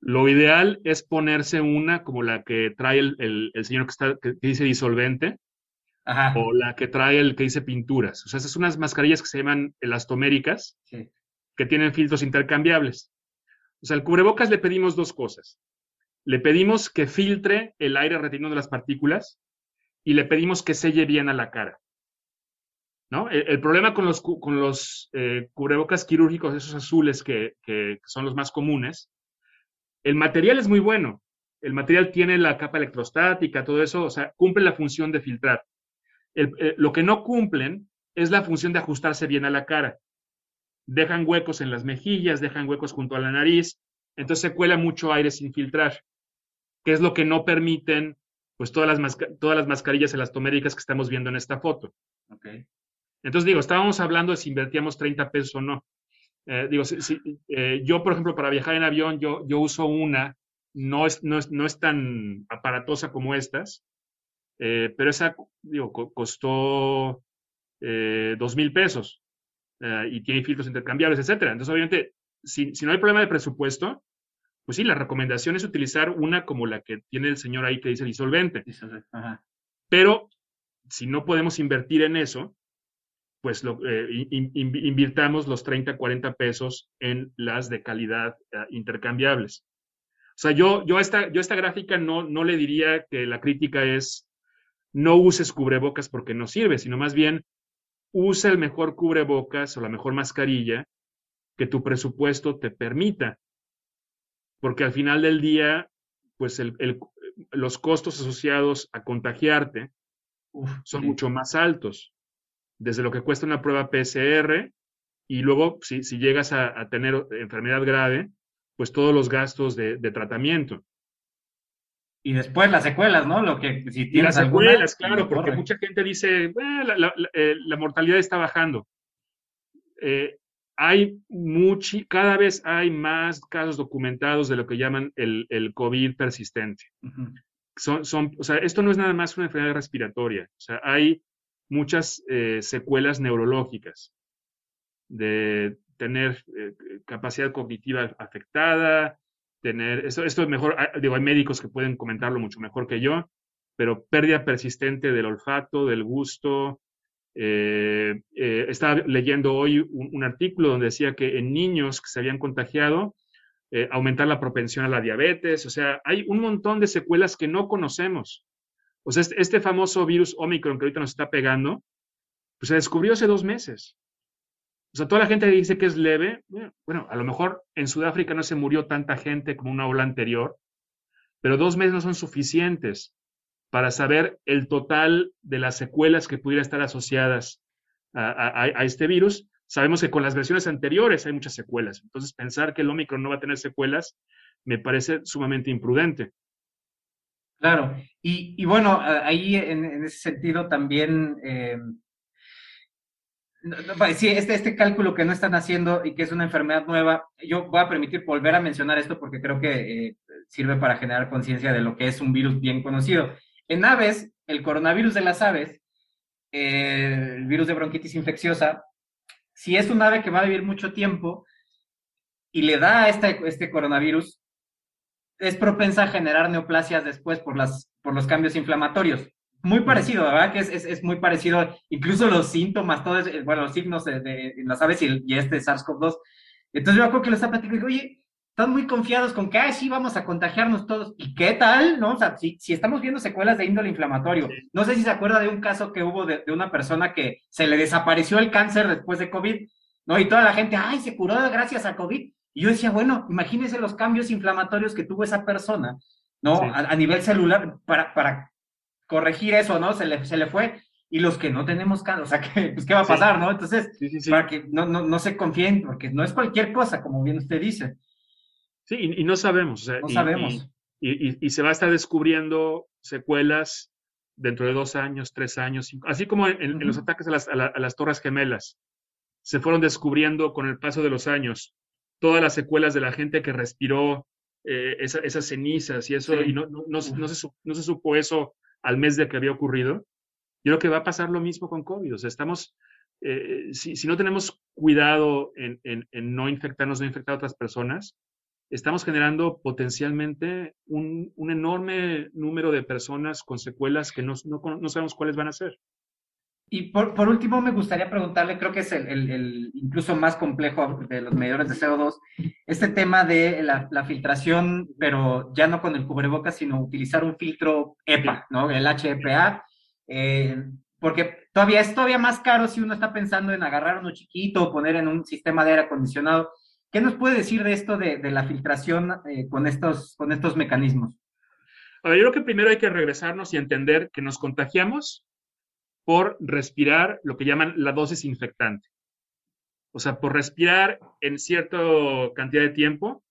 lo ideal es ponerse una como la que trae el, el, señor que, está, que dice disolvente, o la que trae el que dice pinturas. O sea, esas son unas mascarillas que se llaman elastoméricas, que tienen filtros intercambiables. O sea, al cubrebocas le pedimos dos cosas. Le pedimos que filtre el aire retenido de las partículas y le pedimos que selle bien a la cara. El, problema con los, eh, cubrebocas quirúrgicos, esos azules que, son los más comunes, el material es muy bueno. El material tiene la capa electrostática, todo eso, o sea, cumple la función de filtrar. Eh, lo que no cumplen es la función de ajustarse bien a la cara. Dejan huecos en las mejillas, dejan huecos junto a la nariz, entonces se cuela mucho aire sin filtrar, que es lo que no permiten pues todas las, las mascarillas elastoméricas que estamos viendo en esta foto. Entonces, digo, estábamos hablando de si invertíamos 30 pesos o no. Eh, digo, si, eh, yo, por ejemplo, para viajar en avión, yo, yo uso una, no es, no, es, no es tan aparatosa como estas, eh, pero esa, digo, costó dos mil pesos y tiene filtros intercambiables, etcétera. Entonces, obviamente, si, si, no hay problema de presupuesto, pues sí, la recomendación es utilizar una como la que tiene el señor ahí que dice disolvente. Pero si no podemos invertir en eso, pues lo, eh, invirtamos los 30, 40 pesos en las de calidad eh, intercambiables. O sea, yo, yo, esta, yo esta gráfica no, no le diría que la crítica es no uses cubrebocas porque no sirve, sino más bien usa el mejor cubrebocas o la mejor mascarilla que tu presupuesto te permita. Porque al final del día, pues el, los costos asociados a contagiarte son mucho más altos. Desde lo que cuesta una prueba PCR y luego si, si llegas a, tener enfermedad grave, pues todos los gastos de, tratamiento. Y después las secuelas, ¿no? Lo que si tienes las secuelas, claro, porque mucha gente dice, la, eh, la, mortalidad está bajando. Eh, hay mucho, cada vez hay más casos documentados de lo que llaman el, el COVID persistente. son, son, o sea, esto no es nada más una enfermedad respiratoria. O sea, hay muchas eh, secuelas neurológicas de tener eh, capacidad cognitiva afectada, tener, esto, esto es mejor, ah, digo, hay médicos que pueden comentarlo mucho mejor que yo, pero pérdida persistente del olfato, del gusto, eh, estaba leyendo hoy un, artículo donde decía que en niños que se habían contagiado, aumentar la propensión a la diabetes, o sea, hay un montón de secuelas que no conocemos. O sea, este, este famoso virus Omicron que ahorita nos está pegando, pues se descubrió hace dos meses. O sea, toda la gente dice que es leve. Bueno, a lo mejor en Sudáfrica no se murió tanta gente como una ola anterior, pero dos meses no son suficientes para saber el total de las secuelas que pudieran estar asociadas a, este virus. Sabemos que con las versiones anteriores hay muchas secuelas. Entonces, pensar que el Omicron no va a tener secuelas me parece sumamente imprudente. Claro, y, bueno, ahí en, ese sentido también, eh, sí, este, este cálculo que no están haciendo y que es una enfermedad nueva, yo voy a permitir volver a mencionar esto porque creo que eh, sirve para generar conciencia de lo que es un virus bien conocido. En aves, el coronavirus de las aves, eh, el virus de bronquitis infecciosa, si es un ave que va a vivir mucho tiempo y le da este, este coronavirus, es propensa a generar neoplasias después por, las, por los cambios inflamatorios. Muy parecido, ¿verdad? Que es, es, muy parecido, incluso los síntomas, todos, bueno, los signos de, las aves y, este SARS-CoV-2. Entonces yo creo que lo está platicando oye, están muy confiados con que, ay, sí, vamos a contagiarnos todos. ¿Y qué tal? ¿No? O sea, si, si estamos viendo secuelas de índole inflamatorio. No sé si se acuerda de un caso que hubo de, una persona que se le desapareció el cáncer después de COVID, ¿no? Y toda la gente, ay, se curó gracias a COVID. Y yo decía, bueno, imagínense los cambios inflamatorios que tuvo esa persona, ¿no? A, nivel celular, para, para corregir eso, ¿no? Se le, se le fue. Y los que no tenemos cáncer, o sea, ¿qué, pues, ¿qué va a pasar, no? Entonces, para que no, no, no se confíen, porque no es cualquier cosa, como bien usted dice. Sí, y, no sabemos. no sabemos. Y, se va a estar descubriendo secuelas dentro de dos años, tres años, así como en, los ataques a las, Torres Gemelas. Se fueron descubriendo con el paso de los años todas las secuelas de la gente que respiró eh, esas cenizas y eso, y no, no, no, se, no, se, supo eso al mes de que había ocurrido. Yo creo que va a pasar lo mismo con COVID. O sea, estamos, eh, si, si, no tenemos cuidado en, en, en, no infectarnos, no infectar a otras personas, estamos generando potencialmente un, enorme número de personas con secuelas que no, no, sabemos cuáles van a ser. Y por, por, último, me gustaría preguntarle, creo que es el, el, incluso más complejo de los medidores de CO2, este tema de la, la, filtración, pero ya no con el cubrebocas, sino utilizar un filtro EPA, ¿no? El HEPA, eh, porque todavía es todavía más caro si uno está pensando en agarrar uno chiquito o poner en un sistema de aire acondicionado. ¿Qué nos puede decir de esto de, la filtración eh, con, estos, con estos mecanismos? A yo creo que primero hay que regresarnos y entender que nos contagiamos por respirar lo que llaman la dosis infectante. O sea, por respirar en cierta cantidad de tiempo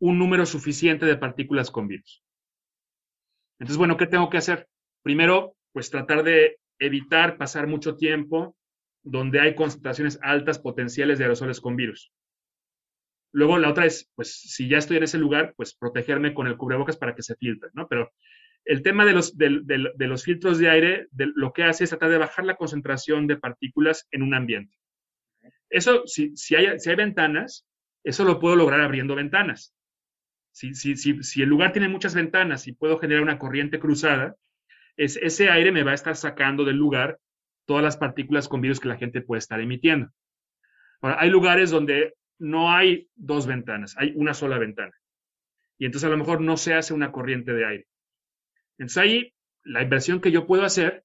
un número suficiente de partículas con virus. Entonces, bueno, ¿qué tengo que hacer? Primero, pues tratar de evitar pasar mucho tiempo donde hay concentraciones altas potenciales de aerosoles con virus. Luego la otra es, pues si ya estoy en ese lugar, pues protegerme con el cubrebocas para que se filtre, ¿no? Pero el tema de los, filtros de aire, lo que hace es tratar de bajar la concentración de partículas en un ambiente. Eso, si, hay, ventanas, eso lo puedo lograr abriendo ventanas. Si, el lugar tiene muchas ventanas y puedo generar una corriente cruzada, es, ese aire me va a estar sacando del lugar todas las partículas con virus que la gente puede estar emitiendo. Ahora, hay lugares donde no hay dos ventanas, hay una sola ventana. Y entonces a lo mejor no se hace una corriente de aire. Entonces ahí la inversión que yo puedo hacer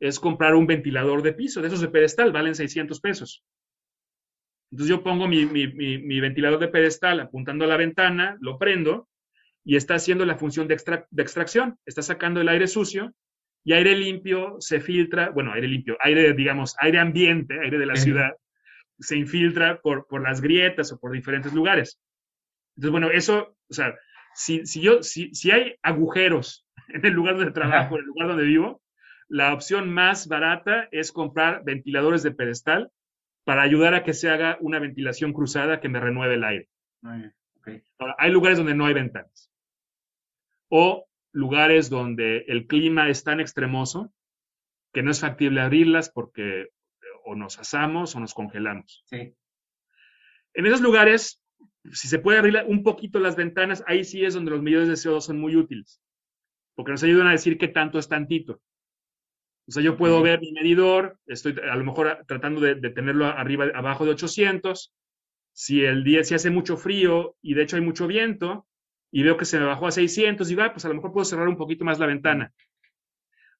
es comprar un ventilador de piso, de esos de pedestal, valen 600 pesos. Entonces yo pongo mi, mi, ventilador de pedestal apuntando a la ventana, lo prendo y está haciendo la función de, de, extracción, está sacando el aire sucio y aire limpio se filtra, bueno, aire limpio, aire, digamos, aire ambiente, aire de la ciudad, se infiltra por, por las grietas o por diferentes lugares. Entonces, bueno, eso, o sea, si, si yo, si, si hay agujeros en el lugar donde trabajo, en el lugar donde vivo, la opción más barata es comprar ventiladores de pedestal para ayudar a que se haga una ventilación cruzada que me renueve el aire. hay lugares donde no hay ventanas. O lugares donde el clima es tan extremoso que no es factible abrirlas porque o nos asamos o nos congelamos. En esos lugares, si se puede abrir un poquito las ventanas, ahí sí es donde los medidores de CO2 son muy útiles, porque nos ayudan a decir qué tanto es tantito. O sea, yo puedo ver mi medidor, estoy a lo mejor tratando de, tenerlo arriba, abajo de 800. Si el día, si hace mucho frío y de hecho hay mucho viento y veo que se me bajó a 600, digo, ah, pues a lo mejor puedo cerrar un poquito más la ventana.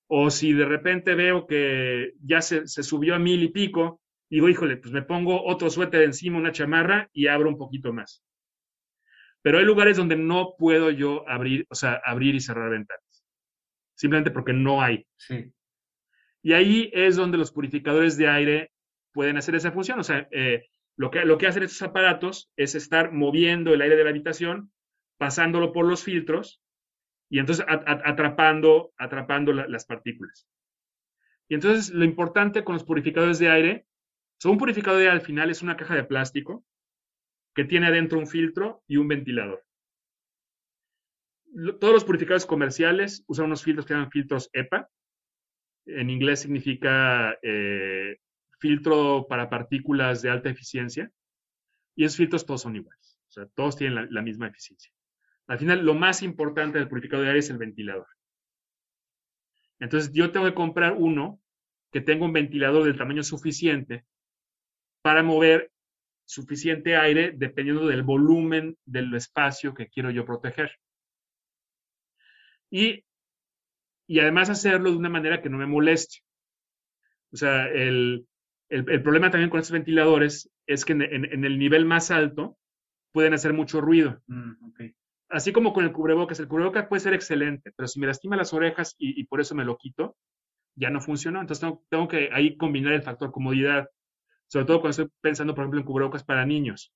O si de repente veo que ya se, se subió a mil y pico, digo, híjole, pues me pongo otro suéter encima, una chamarra y abro un poquito más. Pero hay lugares donde no puedo yo abrir, o sea, abrir y cerrar ventanas. Simplemente porque no hay. Sí. Y ahí es donde los purificadores de aire pueden hacer esa función. O sea, eh, lo, que, lo que hacen estos aparatos es estar moviendo el aire de la habitación, pasándolo por los filtros y entonces atrapando, atrapando las partículas. Y entonces lo importante con los purificadores de aire, son un purificador de aire al final es una caja de plástico que tiene adentro un filtro y un ventilador. Todos los purificadores comerciales usan unos filtros que llaman filtros EPA, en inglés significa eh, filtro para partículas de alta eficiencia, y esos filtros todos son iguales, o sea, todos tienen la, misma eficiencia. Al final, lo más importante del purificador de aire es el ventilador. Entonces, yo tengo que comprar uno que tenga un ventilador del tamaño suficiente para mover suficiente aire dependiendo del volumen del espacio que quiero yo proteger. Y y además hacerlo de una manera que no me moleste. O sea, el, problema también con estos ventiladores es que en, el nivel más alto pueden hacer mucho ruido. Mm, Así como con el cubrebocas. El cubrebocas puede ser excelente, pero si me lastima las orejas y, por eso me lo quito, ya no funcionó. Entonces tengo, que ahí combinar el factor comodidad, sobre todo cuando estoy pensando, por ejemplo, en cubrebocas para niños.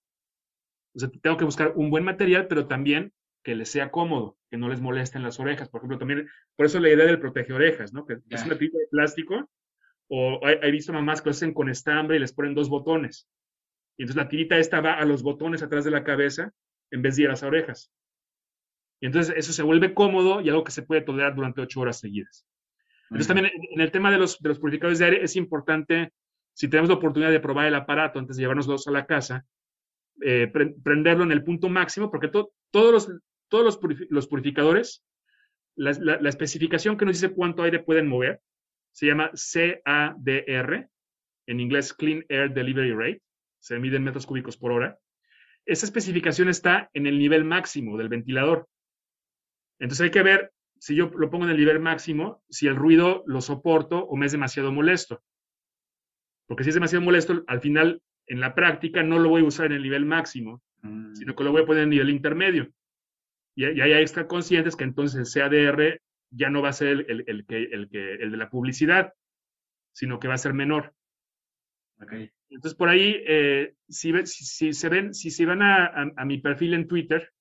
O sea, tengo que buscar un buen material, pero también que les sea cómodo, que no les molesten las orejas. Por ejemplo, también, por eso la idea del protege orejas, ¿no? Que es una tirita de plástico, o he, visto mamás que lo hacen con estambre y les ponen dos botones. Y entonces la tirita esta va a los botones atrás de la cabeza en vez de ir a las orejas. Y entonces eso se vuelve cómodo y algo que se puede tolerar durante ocho horas seguidas. Entonces también en el tema de los, de los purificadores de aire es importante, si tenemos la oportunidad de probar el aparato antes de llevarnos dos a la casa, eh, prenderlo en el punto máximo, porque todos los todos los, purificadores, la, especificación que nos dice cuánto aire pueden mover se llama CADR, en inglés Clean Air Delivery Rate, se mide en metros cúbicos por hora. Esa especificación está en el nivel máximo del ventilador. Entonces hay que ver si yo lo pongo en el nivel máximo, si el ruido lo soporto o me es demasiado molesto. Porque si es demasiado molesto, al final, en la práctica, no lo voy a usar en el nivel máximo, mm. sino que lo voy a poner en el nivel intermedio. Y, y hay estar conscientes que entonces el CADR ya no va a ser el, el, que, el, que, el de la publicidad, sino que va a ser menor. Entonces, por ahí, eh, si, si, se ven, si se van a, a, mi perfil en Twitter,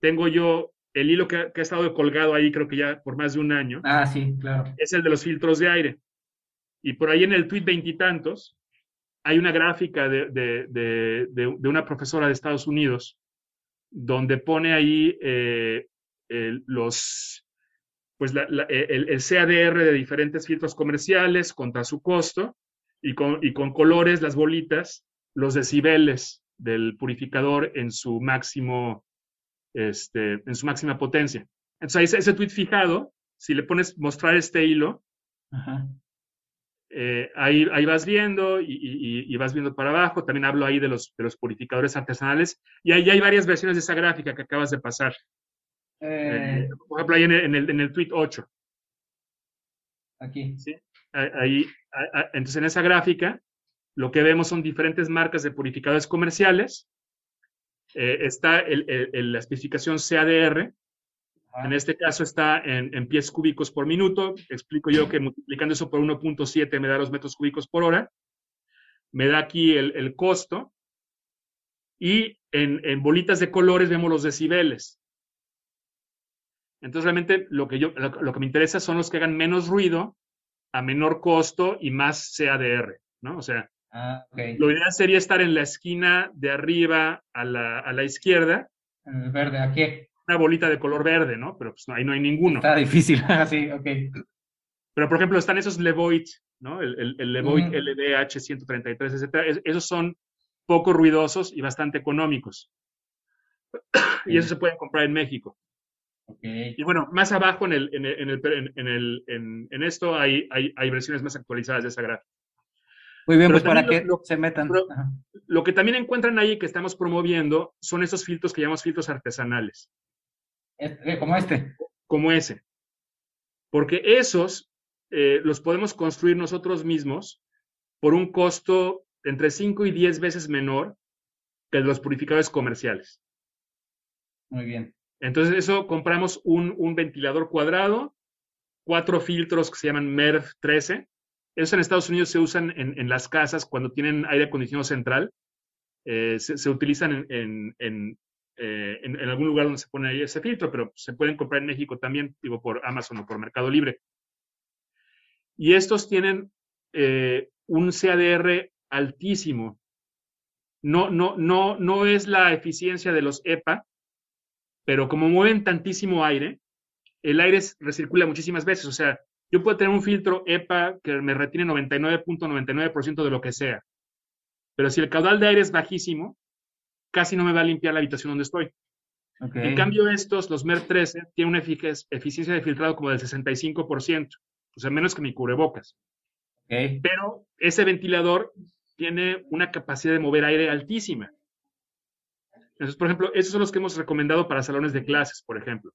tengo yo el hilo que, ha estado colgado ahí, creo que ya por más de un año. Ah, sí, claro. Es el de los filtros de aire. Y por ahí en el tweet veintitantos hay una gráfica de, de, de, de, una profesora de Estados Unidos donde pone ahí eh, los, pues e, el, CADR de diferentes filtros comerciales contra su costo y con, y con colores, las bolitas, los decibeles del purificador en su máximo, este, en su máxima potencia. Entonces, ese, ese tweet fijado, si le pones mostrar este hilo, eh, ahí, ahí, vas viendo y, y, y, vas viendo para abajo. También hablo ahí de los, de los purificadores artesanales. Y ahí hay varias versiones de esa gráfica que acabas de pasar. Eh, eh, por ejemplo, ahí en el, en el, en el tweet 8. Aquí. ¿Sí? Ahí, ahí, entonces, en esa gráfica, lo que vemos son diferentes marcas de purificadores comerciales. Está el, la especificación CADR. En este caso está en, en, pies cúbicos por minuto. Explico yo que multiplicando eso por 1.7 me da los metros cúbicos por hora. Me da aquí el, el costo. Y en, en, bolitas de colores vemos los decibeles. Entonces realmente lo que, yo, lo, lo, que me interesa son los que hagan menos ruido, a menor costo y más CADR, ¿no? O sea, ah, okay. lo ideal sería estar en la esquina de arriba a la, a la izquierda. En el verde, aquí una bolita de color verde, ¿no? Pero pues no, ahí no hay ninguno. Está difícil, sí, ok. Pero por ejemplo están esos Levoit, ¿no? El, el, el Levoit mm. LDH 133, etcétera. Es, esos son poco ruidosos y bastante económicos. y eso se pueden comprar en México. Okay. Y bueno, más abajo en, el, en, el, en, el, en, en, esto hay, hay, hay, versiones más actualizadas de esa gráfica. Muy bien, pero pues para que lo, se metan. Lo que también encuentran ahí que estamos promoviendo son esos filtros que llamamos filtros artesanales. Este, como este. Como ese. Porque esos eh, los podemos construir nosotros mismos por un costo entre 5 y 10 veces menor que los purificadores comerciales. Muy bien. Entonces, eso compramos un, un ventilador cuadrado, cuatro filtros que se llaman MERV 13. Esos en Estados Unidos se usan en, en las casas cuando tienen aire acondicionado central. Eh, se, se, utilizan en, en, en, eh, en, algún lugar donde se pone ahí ese filtro, pero se pueden comprar en México también, digo, por Amazon o por Mercado Libre. Y estos tienen eh, un CADR altísimo. No, no, no, no es la eficiencia de los EPA, pero como mueven tantísimo aire, el aire recircula muchísimas veces. O sea, yo puedo tener un filtro EPA que me retiene 99.99% .99 de lo que sea. Pero si el caudal de aire es bajísimo, casi no me va a limpiar la habitación donde estoy. Okay. En cambio, estos, los MER 13, tienen una eficiencia de filtrado como del 65%, o sea, menos que mi cubrebocas. Okay. Pero ese ventilador tiene una capacidad de mover aire altísima. Entonces, por ejemplo, esos son los que hemos recomendado para salones de clases, por ejemplo.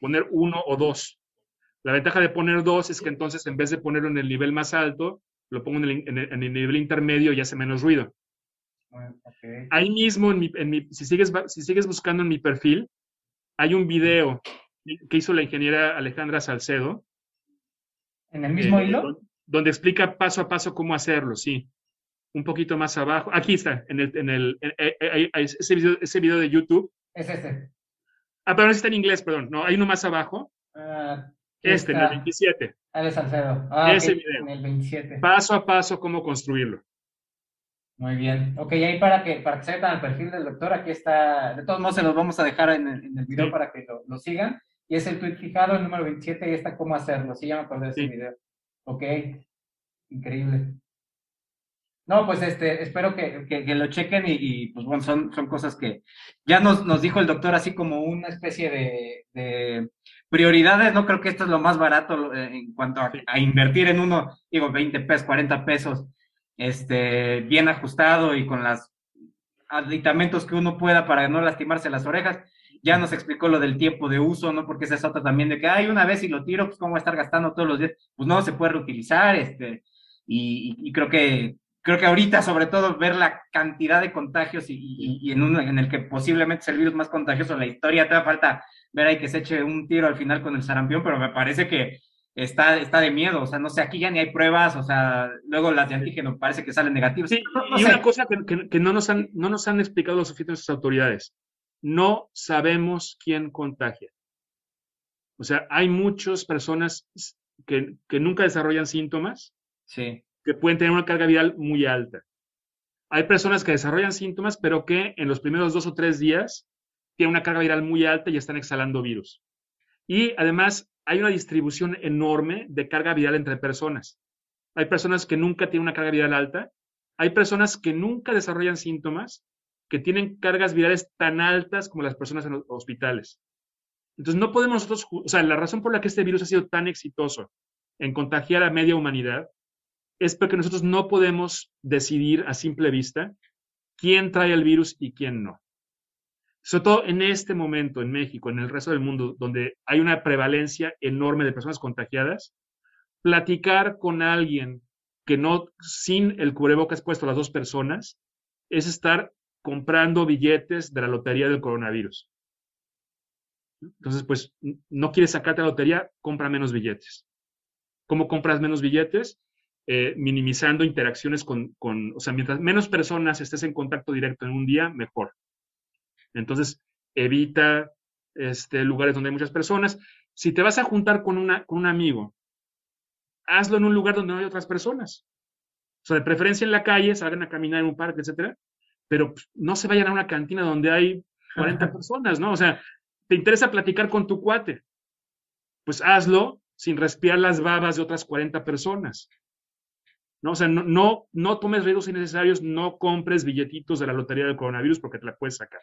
Poner uno o dos. La ventaja de poner dos es que entonces, en vez de ponerlo en el nivel más alto, lo pongo en el, en el, en el nivel intermedio y hace menos ruido. Okay. Ahí mismo, en mi, en mi, si, sigues, si sigues buscando en mi perfil, hay un video que hizo la ingeniera Alejandra Salcedo. ¿En el mismo eh, hilo? Donde explica paso a paso cómo hacerlo, sí. Un poquito más abajo. Aquí está, en el, en el en, en, en, ese, video, ese video de YouTube. Es este. Ah, pero no está en inglés, perdón. No, hay uno más abajo. Uh, este, está. en el 27. Ah, de Salcedo. Ah, ese okay. video. En el 27. Paso a paso cómo construirlo. Muy bien. Ok, ahí para que, para que se metan al perfil del doctor, aquí está, de todos modos se los vamos a dejar en el, en el video sí. para que lo, lo, sigan. Y es el tweet fijado, el número 27, y está cómo hacerlo. Sí, ya me acordé de ese sí. video. Ok, increíble. No, pues este, espero que, que, que lo chequen y, y, pues bueno, son, son cosas que ya nos, nos dijo el doctor así como una especie de, de prioridades, no creo que esto es lo más barato eh, en cuanto a, a invertir en uno, digo, 20 pesos, 40 pesos este, bien ajustado y con los aditamentos que uno pueda para no lastimarse las orejas. Ya nos explicó lo del tiempo de uso, ¿no? Porque esa es otra también de que, ay, una vez y lo tiro, pues cómo va a estar gastando todos los días. Pues no, se puede reutilizar, este, y, creo que, creo que ahorita, sobre todo, ver la cantidad de contagios y, en uno en el que posiblemente es el virus más contagioso, la historia, te da falta ver ahí que se eche un tiro al final con el sarampión, pero me parece que está, está de miedo, o sea, no sé, aquí ya ni hay pruebas, o sea, luego las de antígeno parece que salen negativas. Sí, no, no y sé. una cosa que, que, que, no, nos han, no nos han explicado lo suficiente nuestras autoridades, no sabemos quién contagia. O sea, hay muchas personas que, que nunca desarrollan síntomas, sí. que pueden tener una carga viral muy alta. Hay personas que desarrollan síntomas, pero que en los primeros dos o tres días tienen una carga viral muy alta y están exhalando virus. Y además hay una distribución enorme de carga viral entre personas. Hay personas que nunca tienen una carga viral alta, hay personas que nunca desarrollan síntomas, que tienen cargas virales tan altas como las personas en los hospitales. Entonces, no podemos nosotros, o sea, la razón por la que este virus ha sido tan exitoso en contagiar a media humanidad es porque nosotros no podemos decidir a simple vista quién trae el virus y quién no. Sobre todo en este momento en México, en el resto del mundo, donde hay una prevalencia enorme de personas contagiadas, platicar con alguien que no, sin el cubrebocas puesto las dos personas, es estar comprando billetes de la lotería del coronavirus. Entonces, pues, no quieres sacarte la lotería, compra menos billetes. ¿Cómo compras menos billetes? Eh, minimizando interacciones con, con, o sea, mientras menos personas estés en contacto directo en un día, mejor. Entonces, evita este, lugares donde hay muchas personas. Si te vas a juntar con, una, con un amigo, hazlo en un lugar donde no hay otras personas. O sea, de preferencia en la calle, salgan a caminar en un parque, etcétera, pero pues, no se vayan a una cantina donde hay 40 personas, ¿no? O sea, te interesa platicar con tu cuate, pues hazlo sin respirar las babas de otras 40 personas. ¿no? O sea, no, no, no tomes riesgos innecesarios, no compres billetitos de la lotería del coronavirus porque te la puedes sacar.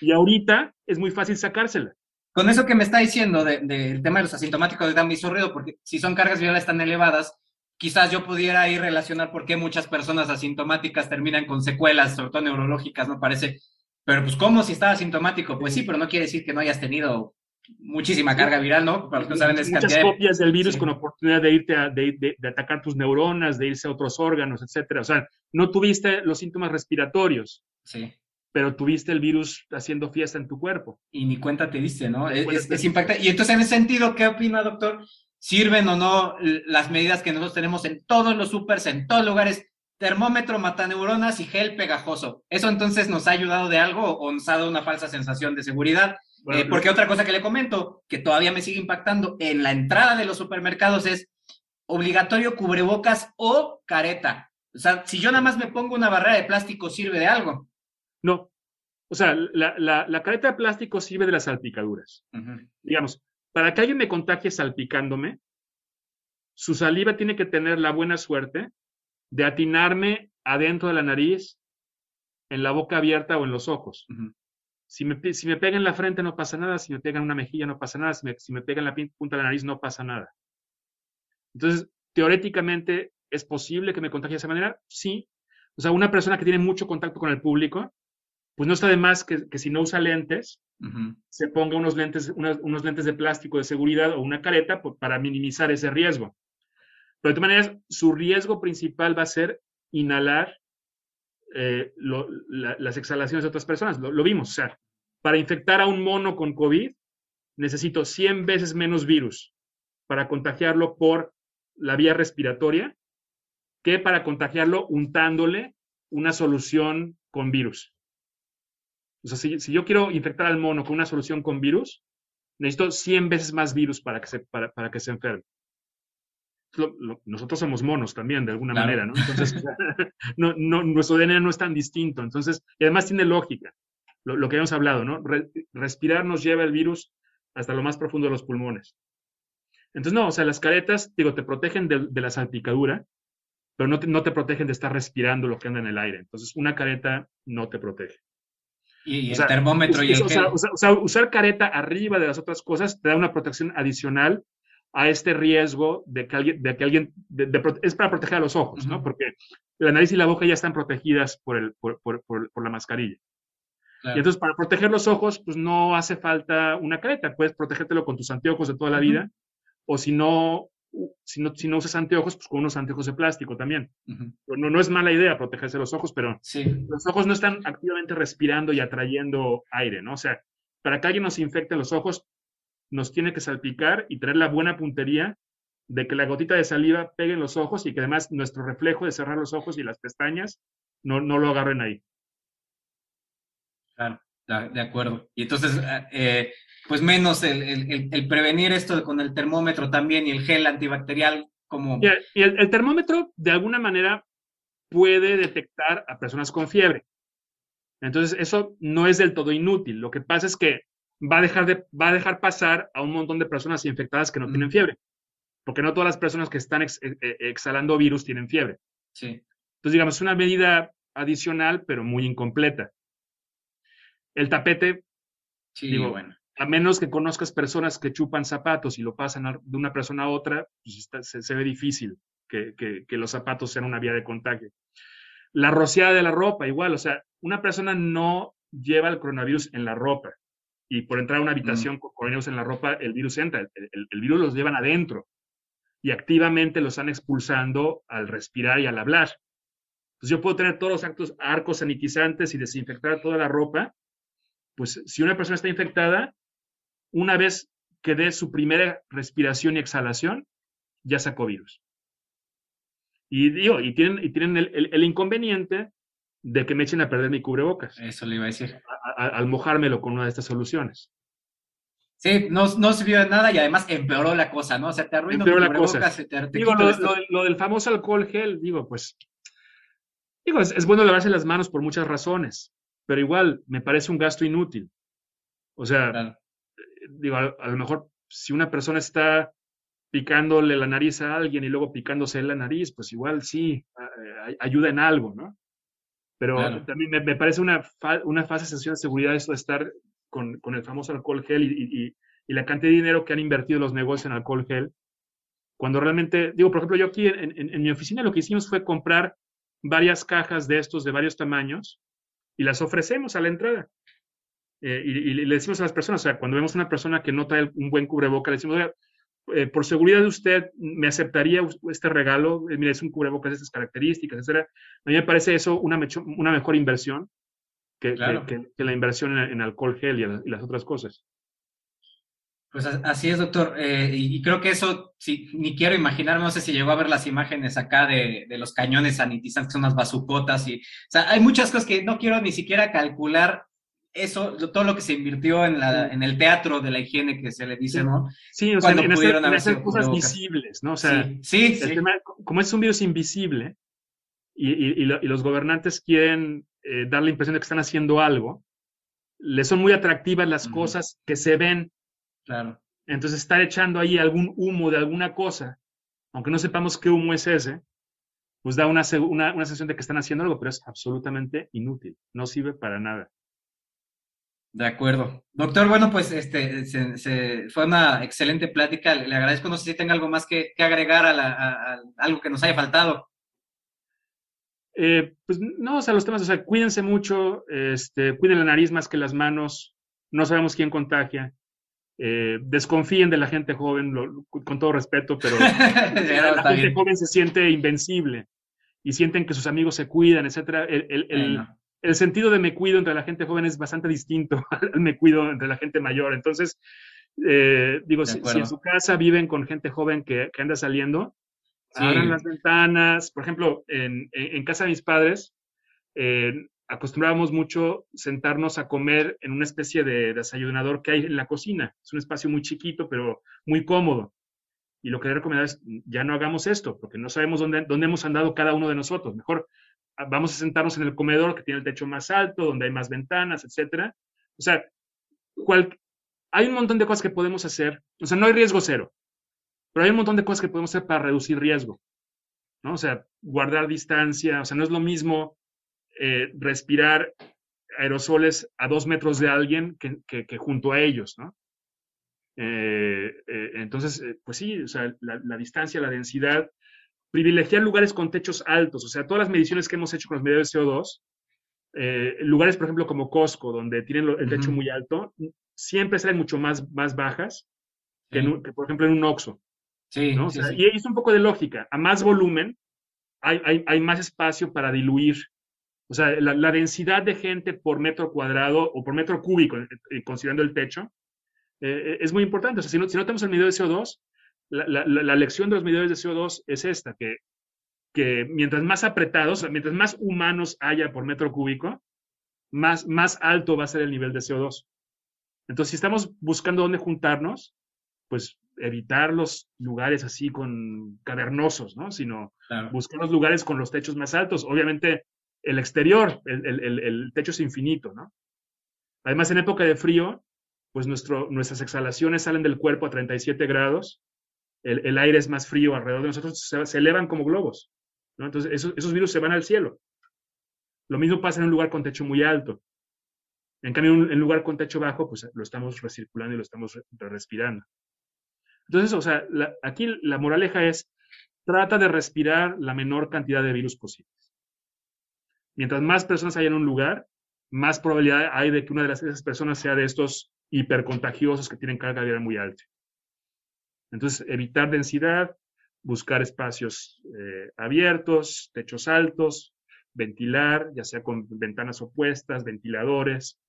Y ahorita es muy fácil sacársela. Con eso que me está diciendo del tema de los asintomáticos da mucho ruido, porque si son cargas virales tan elevadas, quizás yo pudiera ahí relacionar por qué muchas personas asintomáticas terminan con secuelas, sobre todo neurológicas, me parece. Pero pues, ¿cómo si estás asintomático? Pues sí, pero no quiere decir que no hayas tenido muchísima carga viral, ¿no? Para los que no saben, es Muchas copias del virus con oportunidad de irte a, de, de, atacar tus neuronas, de irse a otros órganos, etcétera. O sea, no tuviste los síntomas respiratorios. Sí pero tuviste el virus haciendo fiesta en tu cuerpo. Y ni cuenta te diste, ¿no? Es, es, impactante. Y entonces, en ese sentido, ¿qué opina, doctor? ¿Sirven o no las medidas que nosotros tenemos en todos los supers, en todos lugares? Termómetro, mataneuronas y gel pegajoso. ¿Eso entonces nos ha ayudado de algo o nos ha dado una falsa sensación de seguridad? Eh, porque otra cosa que le comento, que todavía me sigue impactando en la entrada de los supermercados es obligatorio cubrebocas o careta. O sea, si yo nada más me pongo una barrera de plástico, ¿sirve de algo? No. O sea, la, careta de plástico sirve de las salpicaduras. Digamos, para que alguien me contagie salpicándome, su saliva tiene que tener la buena suerte de atinarme adentro de la nariz, en la boca abierta o en los ojos. si, me, si me pega en la frente no pasa nada, si me pega en una mejilla no pasa nada, si me, si me pega en la punta de la nariz no pasa nada. Entonces, teóricamente, ¿es posible que me contagie de esa manera? Sí. O sea, una persona que tiene mucho contacto con el público, pues no está de más que, si no usa lentes, se ponga unos lentes, unos lentes de plástico de seguridad o una careta para minimizar ese riesgo. Pero de todas maneras, su riesgo principal va a ser inhalar eh, las exhalaciones de otras personas. Lo, lo, vimos. O sea, para infectar a un mono con COVID, necesito 100 veces menos virus para contagiarlo por la vía respiratoria que para contagiarlo untándole una solución con virus. O sea, si, yo quiero infectar al mono con una solución con virus, necesito 100 veces más virus para que se, para, que se enferme. nosotros somos monos también, de alguna manera, ¿no? Entonces, no, nuestro DNA no es tan distinto. Entonces, y además tiene lógica, lo, que hemos hablado, ¿no? respirar nos lleva el virus hasta lo más profundo de los pulmones. Entonces, no, o sea, las caretas, digo, te protegen de, la salpicadura, pero no no te protegen de estar respirando lo que anda en el aire. Entonces, una careta no te protege. Y, el termómetro y el usar careta arriba de las otras cosas te da una protección adicional a este riesgo de que alguien, de que alguien es para proteger a los ojos, ¿no? Porque la nariz y la boca ya están protegidas por, el, por, por, por, la mascarilla. Y entonces, para proteger los ojos, pues no hace falta una careta, puedes protegértelo con tus anteojos de toda la vida, o si no, si no, si no usas anteojos, pues con unos anteojos de plástico también. no, no es mala idea protegerse los ojos, pero los ojos no están activamente respirando y atrayendo aire, ¿no? O sea, para que alguien nos infecte los ojos, nos tiene que salpicar y tener la buena puntería de que la gotita de saliva pegue en los ojos y que además nuestro reflejo de cerrar los ojos y las pestañas no, no lo agarren ahí. Claro, de acuerdo. Y entonces, eh, pues menos el, prevenir esto con el termómetro también y el gel antibacterial como... Y, el, termómetro de alguna manera puede detectar a personas con fiebre. Entonces, eso no es del todo inútil. Lo que pasa es que va a dejar, de, va a dejar pasar a un montón de personas infectadas que no tienen fiebre. Porque no todas las personas que están eh, eh, exhalando virus tienen fiebre. Sí. Entonces, digamos, es una medida adicional, pero muy incompleta. El tapete, Sí, Digo, bueno. a menos que conozcas personas que chupan zapatos y lo pasan de una persona a otra, pues está- se, se ve difícil que, que- que los zapatos sean una vía de contagio. La rociada de la ropa, igual, o sea, una persona no lleva el coronavirus en la ropa y por entrar a una habitación con coronavirus en la ropa, el virus entra, el, el- el virus los llevan adentro y activamente los están expulsando al respirar y al hablar. Entonces yo puedo tener todos los actos, arcos sanitizantes y desinfectar toda la ropa, pues si una persona está infectada, una vez que dé su primera respiración y exhalación, ya sacó virus. Y digo, y tienen, y tienen el, el- el inconveniente de que me echen a perder mi cubrebocas Eso le iba a decir. a- a- al mojármelo con una de estas soluciones. Sí, no, no sirvió de nada y además empeoró la cosa, ¿no? O sea, te arruinó tu Empeoró la cubrebocas, cosa. se te, te Digo, lo del famoso alcohol gel, digo, pues, digo, es, es bueno lavarse las manos por muchas razones, pero igual me parece un gasto inútil. O sea, Claro. digo, a, a lo mejor si una persona está picándole la nariz a alguien y luego picándose la nariz, pues igual sí, a- a- ayuda en algo, ¿no? Pero Claro. también me, me parece una, fa- una falsa sensación de seguridad esto de estar con, con el famoso alcohol gel y, y- la cantidad de dinero que han invertido los negocios en alcohol gel, cuando realmente, digo, por ejemplo, yo aquí en, en- en mi oficina lo que hicimos fue comprar varias cajas de estos de varios tamaños y las ofrecemos a la entrada. Eh, y, y le decimos a las personas, o sea, cuando vemos una persona que no trae un buen cubreboca, le decimos, oiga, eh, por seguridad de usted, ¿me aceptaría este regalo? Eh, mira, es un cubrebocas de estas características, etcétera. A mí me parece eso una, mecho- una mejor inversión que, que- Claro. que- que la inversión en, en alcohol gel y, a- y las otras cosas. Pues así es, doctor. Eh, y, creo que eso, sí, ni quiero imaginar, no sé si llegó a ver las imágenes acá de, de los cañones sanitizantes, que son unas bazucotas y, o sea, hay muchas cosas que no quiero ni siquiera calcular eso, todo lo que se invirtió en, la, en el teatro de la higiene que se le dice, ¿no? Sí, o sea, Cuando hacer, pudieron en haber hacer cosas visibles, ¿no? O sea, sí, sí, el sí. tema- como es un virus invisible y, y- y lo- y los gobernantes quieren eh, dar la impresión de que están haciendo algo, les son muy atractivas las cosas que se ven claro. Entonces, estar echando ahí algún humo de alguna cosa, aunque no sepamos qué humo es ese, pues da una, una, una sensación de que están haciendo algo, pero es absolutamente inútil. No sirve para nada. De acuerdo. Doctor, bueno, pues este se- se- fue una excelente plática. Le, le agradezco. No sé si tenga algo más que, que agregar a, la- a- a algo que nos haya faltado. Eh, pues no, o sea, los temas, o sea, cuídense mucho, este, cuiden la nariz más que las manos, no sabemos quién contagia. Eh, desconfíen de la gente joven, lo- con todo respeto, pero la está gente bien. joven se siente invencible y sienten que sus amigos se cuidan, etcétera. El, el- el- el sentido de me cuido entre la gente joven es bastante distinto al me cuido entre la gente mayor. Entonces, eh, digo, si, si en su casa viven con gente joven que, que anda saliendo, Sí. abran las ventanas. Por ejemplo, en, en- en casa de mis padres, eh, acostumbrábamos mucho sentarnos a comer en una especie de desayunador que hay en la cocina. Es un espacio muy chiquito, pero muy cómodo. Y lo que le recomendar es, ya no hagamos esto, porque no sabemos dónde, dónde hemos andado cada uno de nosotros. Mejor ah, vamos a sentarnos en el comedor que tiene el techo más alto, donde hay más ventanas, etcétera. O sea, cual- hay un montón de cosas que podemos hacer. O sea, no hay riesgo cero, pero hay un montón de cosas que podemos hacer para reducir riesgo. ¿no? O sea, guardar distancia. O sea, no es lo mismo eh, respirar aerosoles a dos metros de alguien que, que- que junto a ellos, ¿no? Eh, eh, entonces, pues sí, o sea, la, la distancia, la densidad, privilegiar lugares con techos altos, o sea, todas las mediciones que hemos hecho con los medidores de CO2, eh, lugares, por ejemplo, como Costco, donde tienen el techo muy alto, siempre salen mucho más, más bajas que, en Sí. un- que, por ejemplo, en un Oxxo, sí, ¿no? O sí, sea, sí. Y es un poco de lógica. A más volumen, hay, hay, hay más espacio para diluir. O sea, la, la densidad de gente por metro cuadrado o por metro cúbico, eh, eh, considerando el techo, eh, es muy importante. O sea, si no, si no tenemos el medidor de CO2, la, la- lección de los medidores de CO2 es esta, que, que mientras más apretados, mientras más humanos haya por metro cúbico, más, más alto va a ser el nivel de CO2. Entonces, si estamos buscando dónde juntarnos, pues evitar los lugares así con cavernosos, ¿no? Sino Claro. buscar los lugares con los techos más altos. Obviamente, el exterior, el, techo es infinito, ¿no? Además, en época de frío, pues nuestras exhalaciones salen del cuerpo a 37 grados, el, aire es más frío alrededor de nosotros, se, elevan como globos, ¿no? Entonces, esos, virus se van al cielo. Lo mismo pasa en un lugar con techo muy alto. En cambio, en lugar con techo bajo, pues lo estamos recirculando y lo estamos respirando. Entonces, o sea, aquí la moraleja es, trata de respirar la menor cantidad de virus posibles. Mientras más personas hay en un lugar, más probabilidad hay de que una de esas personas sea de estos hipercontagiosos que tienen carga viral muy alta. Entonces, evitar densidad, buscar espacios eh, abiertos, techos altos, ventilar, ya sea con ventanas opuestas, ventiladores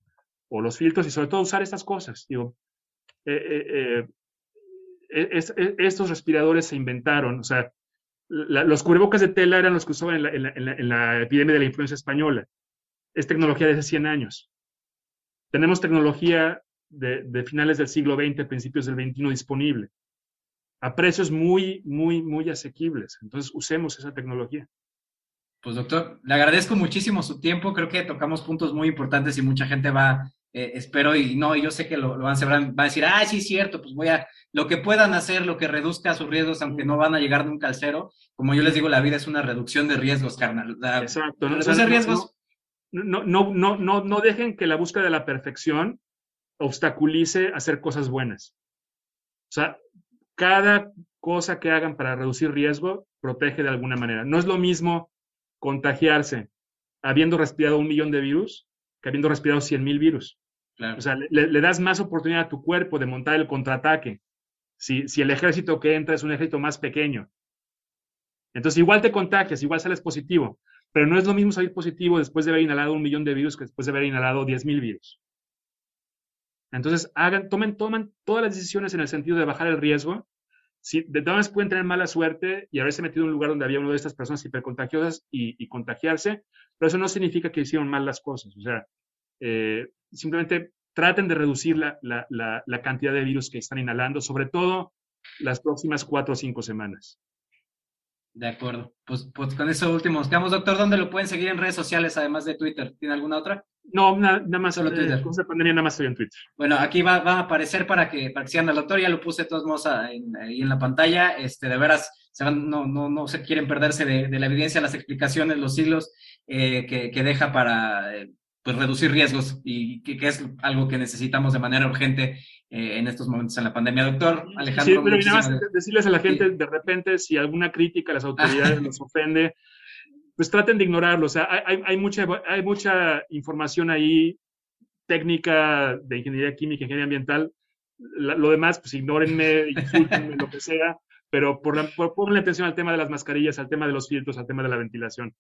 o los filtros y sobre todo usar estas cosas. Eh, eh, estos respiradores se inventaron, o sea, los cubrebocas de tela eran los que usaban en la, epidemia de la influenza española. Es tecnología de hace 100 años. Tenemos tecnología de, de finales del siglo XX, principios del XXI disponible a precios muy, muy, muy asequibles. Entonces, usemos esa tecnología. Pues doctor, le agradezco muchísimo su tiempo. Creo que tocamos puntos muy importantes y mucha gente va, eh, espero, y no, yo sé que lo, van a hacer, va a decir, ah, sí, es cierto, pues voy a, lo que puedan hacer, lo que reduzca sus riesgos, aunque no van a llegar nunca al cero. Como yo les digo, la vida es una reducción de riesgos, carnal. Exacto. ¿no? riesgos. No, no, no, no, no dejen que la búsqueda de la perfección obstaculice hacer cosas buenas. O sea, cada cosa que hagan para reducir riesgo protege de alguna manera. No es lo mismo contagiarse habiendo respirado un millón de virus que habiendo respirado 100 mil virus. O sea, le, das más oportunidad a tu cuerpo de montar el contraataque. Si, si el ejército que entra es un ejército más pequeño. Entonces, igual te contagias, igual sales positivo, pero no es lo mismo salir positivo después de haber inhalado un millón de virus que después de haber inhalado 10 mil virus. Entonces, hagan, tomen, tomen todas las decisiones en el sentido de bajar el riesgo. Si, de todas pueden tener mala suerte y haberse metido en un lugar donde había una de estas personas hipercontagiosas y, y contagiarse, pero eso no significa que hicieron mal las cosas. O sea, eh, simplemente traten de reducir la, la, la, cantidad de virus que están inhalando, sobre todo las próximas cuatro o cinco semanas. De acuerdo. Pues, pues con eso último, quedamos, doctor. ¿Dónde lo pueden seguir en redes sociales, además de Twitter? ¿Tiene alguna otra? No, nada, más solo eh, Twitter. Con pandemia nada más estoy en Twitter. Bueno, aquí va, va, a aparecer para que, para que sigan al doctor. Ya lo puse de todos modos ahí en la pantalla. Este, de veras, se van, no, no, no se quieren perderse de, de la evidencia, las explicaciones, los siglos eh, que, que, deja para eh, pues, reducir riesgos y que, que, es algo que necesitamos de manera urgente eh, en estos momentos en la pandemia. Doctor Alejandro. Sí, pero nada más decirles a la gente, de repente, si alguna crítica a las autoridades los ofende, pues traten de ignorarlo. O sea, hay, hay, mucha, hay mucha información ahí técnica de ingeniería química, ingeniería ambiental. lo demás, pues ignórenme, insultenme, lo que sea, pero por, la, por, atención al tema de las mascarillas, al tema de los filtros, al tema de la ventilación.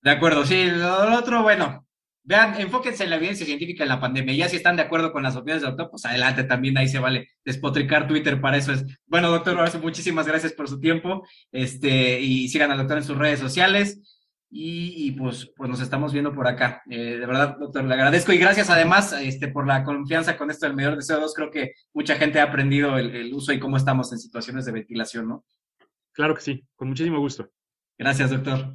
De acuerdo, sí. Lo, otro, bueno, vean, enfóquense en la evidencia científica en la pandemia. Ya si están de acuerdo con las opiniones del doctor, pues adelante, también ahí se vale despotricar Twitter, para eso es. Bueno, doctor, muchísimas gracias por su tiempo. Este, y sigan al doctor en sus redes sociales. Y, pues, pues nos estamos viendo por acá. Eh, de verdad, doctor, le agradezco y gracias además este, por la confianza con esto del medidor de CO2. Creo que mucha gente ha aprendido el, el uso y cómo estamos en situaciones de ventilación, ¿no? Claro que sí, con muchísimo gusto. Gracias, doctor.